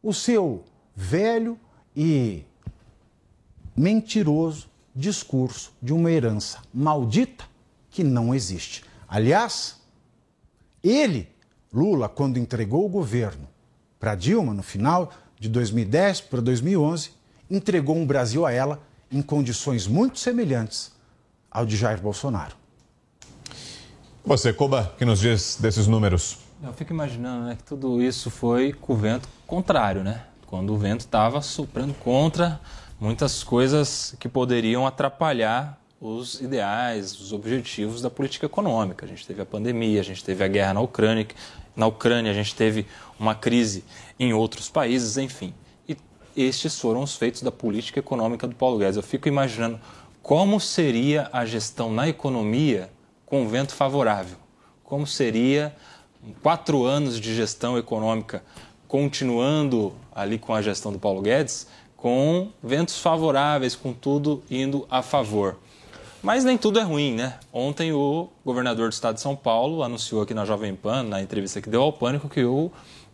o seu velho e mentiroso discurso de uma herança maldita que não existe. Aliás, ele, Lula, quando entregou o governo para Dilma no final de 2010 para 2011, entregou um Brasil a ela em condições muito semelhantes ao de Jair Bolsonaro. Você, Koba, que nos diz desses números? Eu fico imaginando né, que tudo isso foi com o vento contrário, né? Quando o vento estava soprando contra muitas coisas que poderiam atrapalhar os ideais, os objetivos da política econômica. A gente teve a pandemia, a gente teve a guerra na Ucrânia, na Ucrânia a gente teve uma crise em outros países, enfim estes foram os feitos da política econômica do Paulo Guedes. Eu fico imaginando como seria a gestão na economia com vento favorável. Como seria quatro anos de gestão econômica continuando ali com a gestão do Paulo Guedes, com ventos favoráveis, com tudo indo a favor. Mas nem tudo é ruim, né? Ontem o governador do estado de São Paulo anunciou aqui na Jovem Pan, na entrevista que deu ao Pânico, que o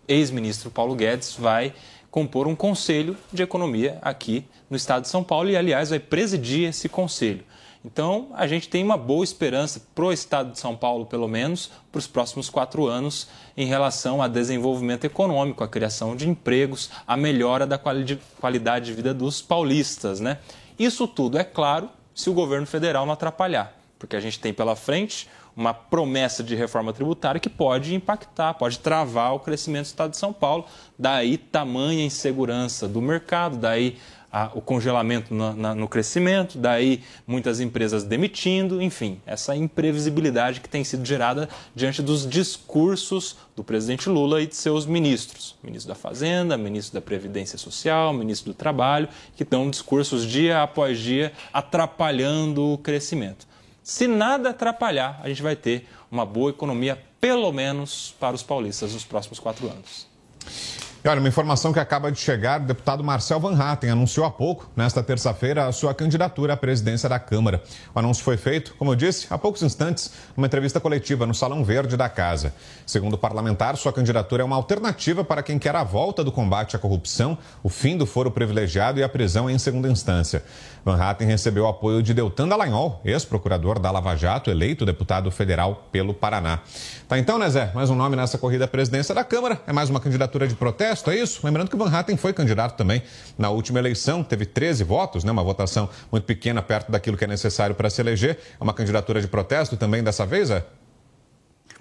ex-ministro Paulo Guedes vai compor um conselho de economia aqui no estado de São Paulo e, aliás, vai presidir esse conselho. Então, a gente tem uma boa esperança para o estado de São Paulo, pelo menos, para os próximos quatro anos, em relação a desenvolvimento econômico, a criação de empregos, a melhora da qualidade de vida dos paulistas. Né? Isso tudo, é claro, se o governo federal não atrapalhar, porque a gente tem pela frente uma promessa de reforma tributária que pode impactar, pode travar o crescimento do Estado de São Paulo. Daí tamanha insegurança do mercado, daí a, o congelamento na, no crescimento, daí muitas empresas demitindo, enfim, essa imprevisibilidade que tem sido gerada diante dos discursos do presidente Lula e de seus ministros, ministro da Fazenda, ministro da Previdência Social, ministro do Trabalho, que dão discursos dia após dia atrapalhando o crescimento. Se nada atrapalhar, a gente vai ter uma boa economia, pelo menos para os paulistas, nos próximos quatro anos. E olha, uma informação que acaba de chegar, o deputado Marcel Van Hatten anunciou há pouco, nesta terça-feira, a sua candidatura à presidência da Câmara. O anúncio foi feito, como eu disse, há poucos instantes, numa entrevista coletiva no Salão Verde da Casa. Segundo o parlamentar, sua candidatura é uma alternativa para quem quer a volta do combate à corrupção, o fim do foro privilegiado e a prisão em segunda instância. Van Hatten recebeu o apoio de Deltan Dallagnol, ex-procurador da Lava Jato, eleito deputado federal pelo Paraná. Tá então, né, Zé? Mais um nome nessa corrida à presidência da Câmara. É mais uma candidatura de protesto, é isso? Lembrando que Van Hatten foi candidato também na última eleição, teve 13 votos, né? Uma votação muito pequena, perto daquilo que é necessário para se eleger. É uma candidatura de protesto também dessa vez, Zé?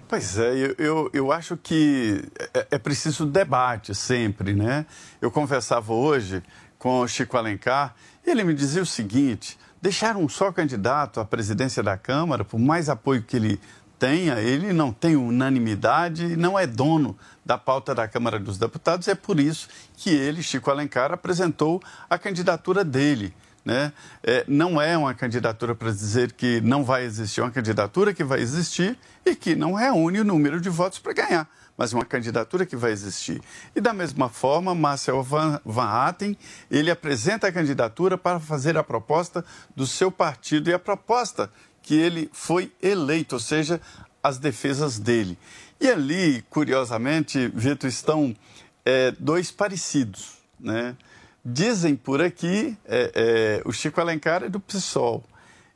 Pois é, eu, eu, eu acho que é, é, preciso debate sempre, né? Eu conversava hoje com o Chico Alencar ele me dizia o seguinte: deixar um só candidato à presidência da Câmara, por mais apoio que ele tenha, ele não tem unanimidade e não é dono da pauta da Câmara dos Deputados. É por isso que ele, Chico Alencar, apresentou a candidatura dele. Né? É, não é uma candidatura para dizer que não vai existir, é uma candidatura que vai existir e que não reúne o número de votos para ganhar, mas uma candidatura que vai existir. E da mesma forma, Marcel Van, Van ele apresenta a candidatura para fazer a proposta do seu partido e a proposta que ele foi eleito, ou seja, as defesas dele. E ali, curiosamente, Vitor, estão é, dois parecidos, né? Dizem por aqui, é, é, o Chico Alencar é do PSOL,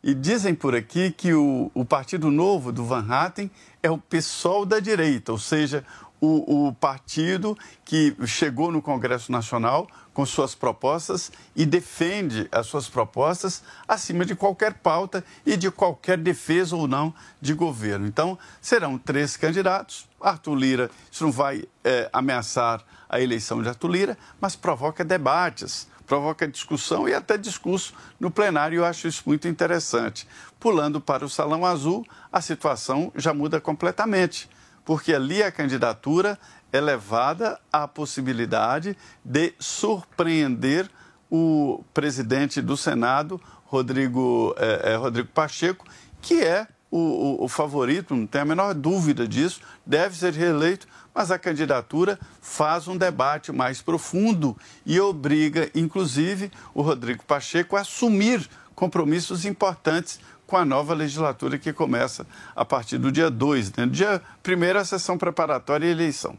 e dizem por aqui que o, o Partido Novo do Van Hatten é o PSOL da direita, ou seja, o, o, partido que chegou no Congresso Nacional com suas propostas e defende as suas propostas acima de qualquer pauta e de qualquer defesa ou não de governo. Então, serão três candidatos. Arthur Lira, isso não vai é, ameaçar a eleição de Arthur Lira, mas provoca debates, provoca discussão e até discurso no plenário. Eu acho isso muito interessante. Pulando para o Salão Azul, a situação já muda completamente porque ali a candidatura é levada à possibilidade de surpreender o presidente do Senado, Rodrigo, é, é, Rodrigo Pacheco, que é o, o, o, favorito, não tem a menor dúvida disso, deve ser reeleito, mas a candidatura faz um debate mais profundo e obriga, inclusive, o Rodrigo Pacheco a assumir compromissos importantes com a nova legislatura que começa a partir do dia 2. Né? Dia 1 a sessão preparatória e eleição.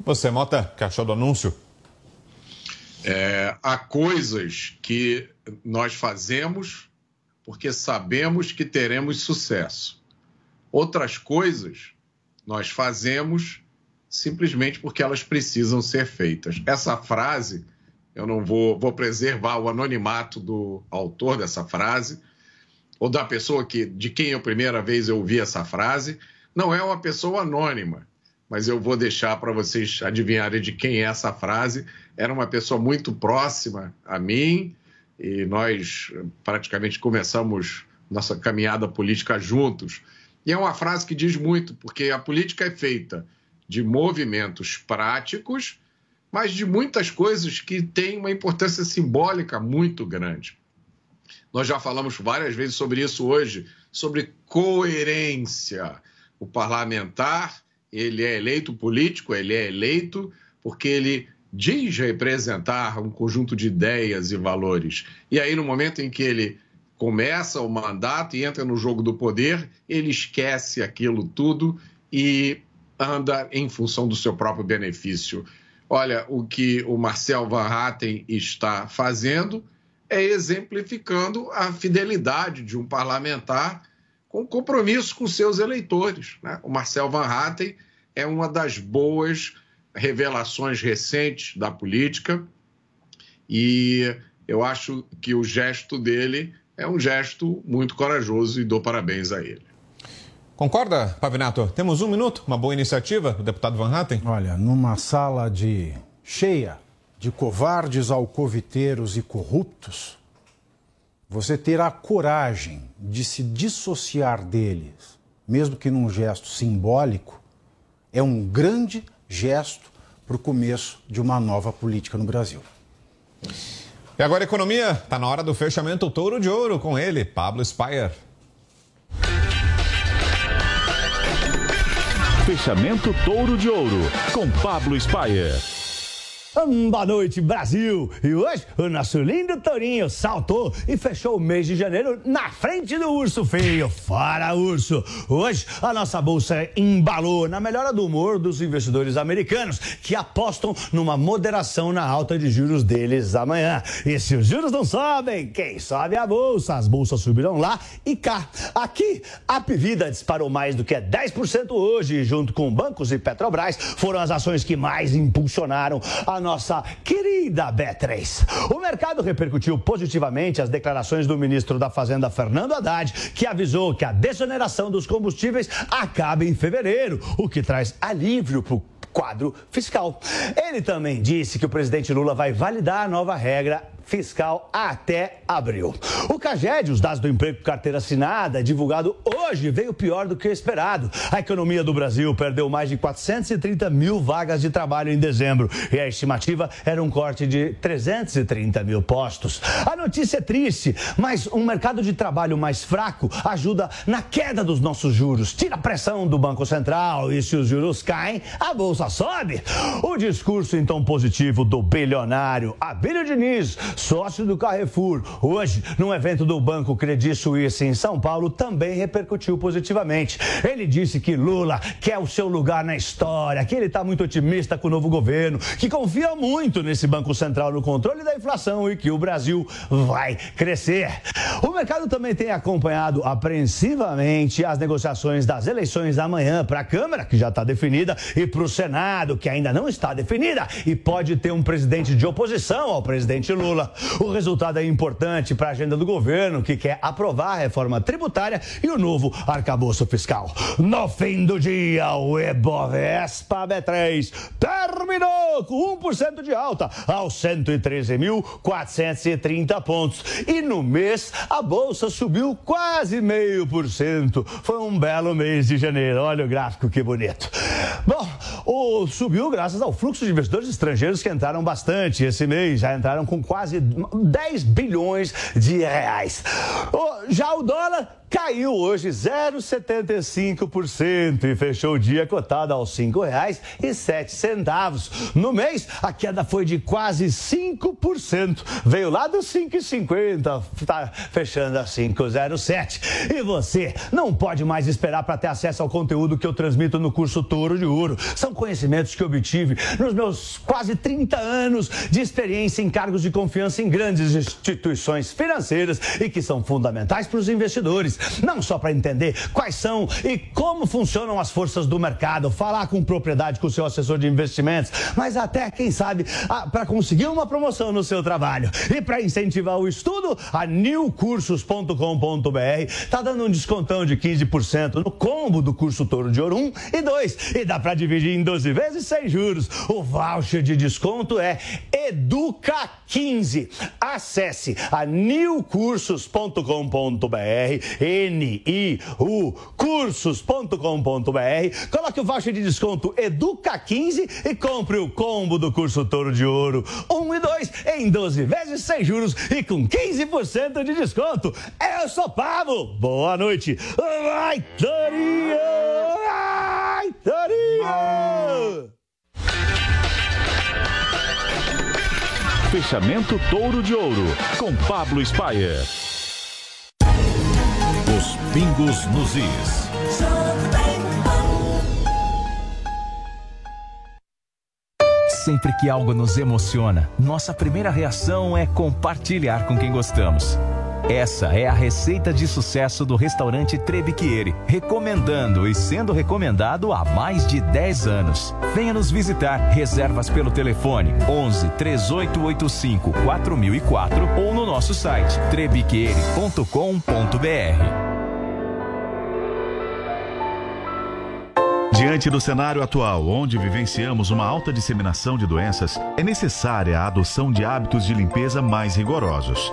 Você, Mota, que achou do anúncio? É, há coisas que nós fazemos porque sabemos que teremos sucesso. Outras coisas nós fazemos simplesmente porque elas precisam ser feitas. Essa frase, eu não vou, vou preservar o anonimato do autor dessa frase, ou da pessoa que, de quem a primeira vez eu ouvi essa frase, não é uma pessoa anônima, mas eu vou deixar para vocês adivinharem de quem é essa frase. Era uma pessoa muito próxima a mim e nós praticamente começamos nossa caminhada política juntos. E é uma frase que diz muito, porque a política é feita de movimentos práticos, mas de muitas coisas que têm uma importância simbólica muito grande. Nós já falamos várias vezes sobre isso hoje, sobre coerência. O parlamentar, ele é eleito político, ele é eleito porque ele diz representar um conjunto de ideias e valores. E aí, no momento em que ele começa o mandato e entra no jogo do poder, ele esquece aquilo tudo e anda em função do seu próprio benefício. Olha, o que o Marcel Van Hatten está fazendo é exemplificando a fidelidade de um parlamentar com compromisso com seus eleitores. Né? O Marcel Van Hatten é uma das boas revelações recentes da política e eu acho que o gesto dele é um gesto muito corajoso e dou parabéns a ele. Concorda, Pavinato? Temos um minuto, uma boa iniciativa do deputado Van Hatten? Olha, numa sala de cheia de covardes alcoviteiros e corruptos, você ter a coragem de se dissociar deles, mesmo que num gesto simbólico, é um grande gesto para o começo de uma nova política no Brasil. E agora, economia, está na hora do fechamento Touro de Ouro com ele, Pablo Spire. Fechamento Touro de Ouro com Pablo Spire. Boa noite, Brasil! E hoje o nosso lindo Tourinho saltou e fechou o mês de janeiro na frente do urso feio. Fora urso! Hoje a nossa bolsa embalou na melhora do humor dos investidores americanos que apostam numa moderação na alta de juros deles amanhã. E se os juros não sobem, quem sobe é a bolsa? As bolsas subirão lá e cá. Aqui, a Pivida disparou mais do que 10% hoje, junto com bancos e Petrobras, foram as ações que mais impulsionaram a nossa querida B3. O mercado repercutiu positivamente as declarações do ministro da Fazenda, Fernando Haddad, que avisou que a desoneração dos combustíveis acaba em fevereiro, o que traz alívio para o quadro fiscal. Ele também disse que o presidente Lula vai validar a nova regra fiscal até abril. O CAGED, os dados do emprego carteira assinada, divulgado hoje, veio pior do que esperado. A economia do Brasil perdeu mais de 430 mil vagas de trabalho em dezembro e a estimativa era um corte de 330 mil postos. A notícia é triste, mas um mercado de trabalho mais fraco ajuda na queda dos nossos juros, tira a pressão do Banco Central e se os juros caem, a bolsa sobe. O discurso então positivo do bilionário Abílio Diniz sócio do Carrefour, hoje, num evento do Banco Credit Suisse em São Paulo, também repercutiu positivamente. Ele disse que Lula quer o seu lugar na história, que ele está muito otimista com o novo governo, que confia muito nesse Banco Central no controle da inflação e que o Brasil vai crescer. O mercado também tem acompanhado apreensivamente as negociações das eleições da manhã para a Câmara, que já está definida, e para o Senado, que ainda não está definida, e pode ter um presidente de oposição ao presidente Lula. O resultado é importante para a agenda do governo, que quer aprovar a reforma tributária e o novo arcabouço fiscal. No fim do dia, o Ebovespa B3 terminou com 1% de alta aos 113.430 pontos. E no mês, a bolsa subiu quase meio por cento. Foi um belo mês de janeiro. Olha o gráfico que bonito. Bom, o subiu graças ao fluxo de investidores estrangeiros que entraram bastante esse mês. Já entraram com quase quase 10 bilhões de reais. Já o dólar caiu hoje 0,75% e fechou o dia cotado aos R$ 5,07. No mês, a queda foi de quase 5%. Veio lá dos 5,50, está fechando a 5,07. E você não pode mais esperar para ter acesso ao conteúdo que eu transmito no curso Touro de Ouro. São conhecimentos que obtive nos meus quase 30 anos de experiência em cargos de confiança em grandes instituições financeiras e que são fundamentais para os investidores não só para entender quais são e como funcionam as forças do mercado, falar com propriedade com o seu assessor de investimentos, mas até, quem sabe, para conseguir uma promoção no seu trabalho. E para incentivar o estudo, a newcursos.com.br está dando um descontão de 15% no combo do curso Touro de Ouro 1 e 2. E dá para dividir em 12 vezes sem juros. O voucher de desconto é EDUCA15. Acesse a newcursos.com.br N-I-U, cursos.com.br. Coloque o voucher de desconto Educa15 e compre o combo do curso Touro de Ouro 1 e 2 em 12 vezes sem juros e com 15% de desconto. Eu sou Pablo. Boa noite. Vai, Torinho! Vai, Torinho! Fechamento Touro de Ouro com Pablo Spayer. Os pingos nos is. Sempre que algo nos emociona, nossa primeira reação é compartilhar com quem gostamos. Essa é a receita de sucesso do restaurante Trebiquieri, recomendando e sendo recomendado há mais de 10 anos. Venha nos visitar. Reservas pelo telefone 11 3885 4004 ou no nosso site trebiquieri.com.br. Diante do cenário atual, onde vivenciamos uma alta disseminação de doenças, é necessária a adoção de hábitos de limpeza mais rigorosos.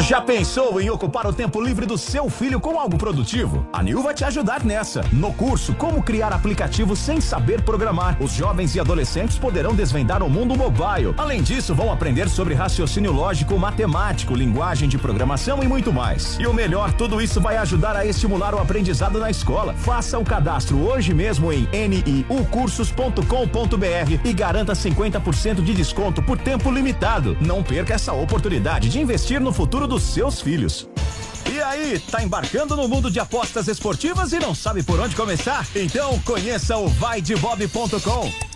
Já pensou em ocupar o tempo livre do seu filho com algo produtivo? A Nil vai te ajudar nessa. No curso Como Criar Aplicativos Sem Saber Programar, os jovens e adolescentes poderão desvendar o mundo mobile. Além disso, vão aprender sobre raciocínio lógico, matemático, linguagem de programação e muito mais. E o melhor, tudo isso vai ajudar a estimular o aprendizado na escola. Faça o cadastro hoje mesmo em niucursos.com.br e garanta 50% de desconto por tempo limitado. Não perca essa oportunidade de investir no futuro dos seus filhos. E aí, tá embarcando no mundo de apostas esportivas e não sabe por onde começar? Então conheça o vaidebob.com.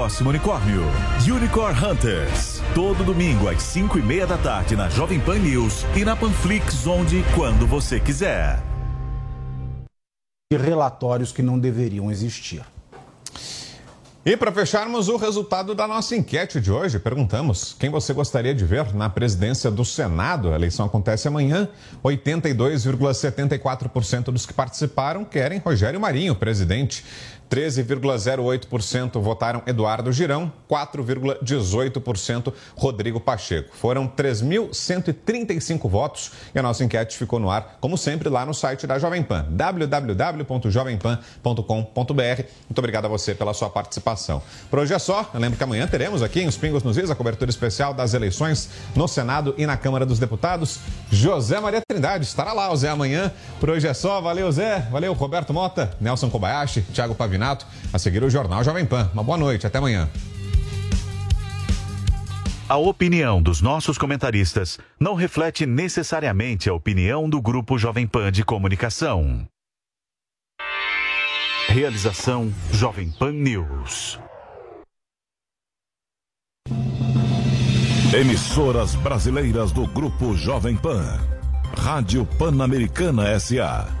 unicórnio. Unicorn Hunters. Todo domingo às 5 e meia da tarde na Jovem Pan News e na Panflix, onde e quando você quiser. E relatórios que não deveriam existir. E para fecharmos o resultado da nossa enquete de hoje, perguntamos quem você gostaria de ver na presidência do Senado. A eleição acontece amanhã. 82,74% dos que participaram querem Rogério Marinho, presidente. 13,08% votaram Eduardo Girão, 4,18% Rodrigo Pacheco. Foram 3.135 votos e a nossa enquete ficou no ar, como sempre, lá no site da Jovem Pan, www.jovempan.com.br. Muito obrigado a você pela sua participação. Por hoje é só. Eu lembro que amanhã teremos aqui em Os Pingos nos Is a cobertura especial das eleições no Senado e na Câmara dos Deputados. José Maria Trindade estará lá, o Zé, amanhã. Por hoje é só. Valeu, Zé. Valeu, Roberto Mota, Nelson Kobayashi, Thiago Pavinato. A seguir o Jornal Jovem Pan. Uma boa noite, até amanhã. A opinião dos nossos comentaristas não reflete necessariamente a opinião do Grupo Jovem Pan de Comunicação. Realização Jovem Pan News. Emissoras brasileiras do Grupo Jovem Pan. Rádio Pan-Americana SA.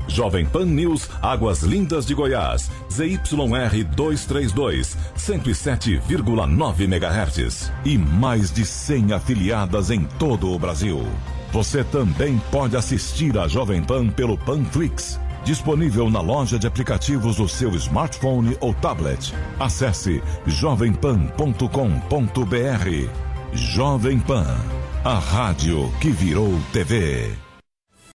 Jovem Pan News Águas Lindas de Goiás, ZYR 232, 107,9 MHz. E mais de 100 afiliadas em todo o Brasil. Você também pode assistir a Jovem Pan pelo Panflix, disponível na loja de aplicativos do seu smartphone ou tablet. Acesse jovempan.com.br. Jovem Pan, a rádio que virou TV.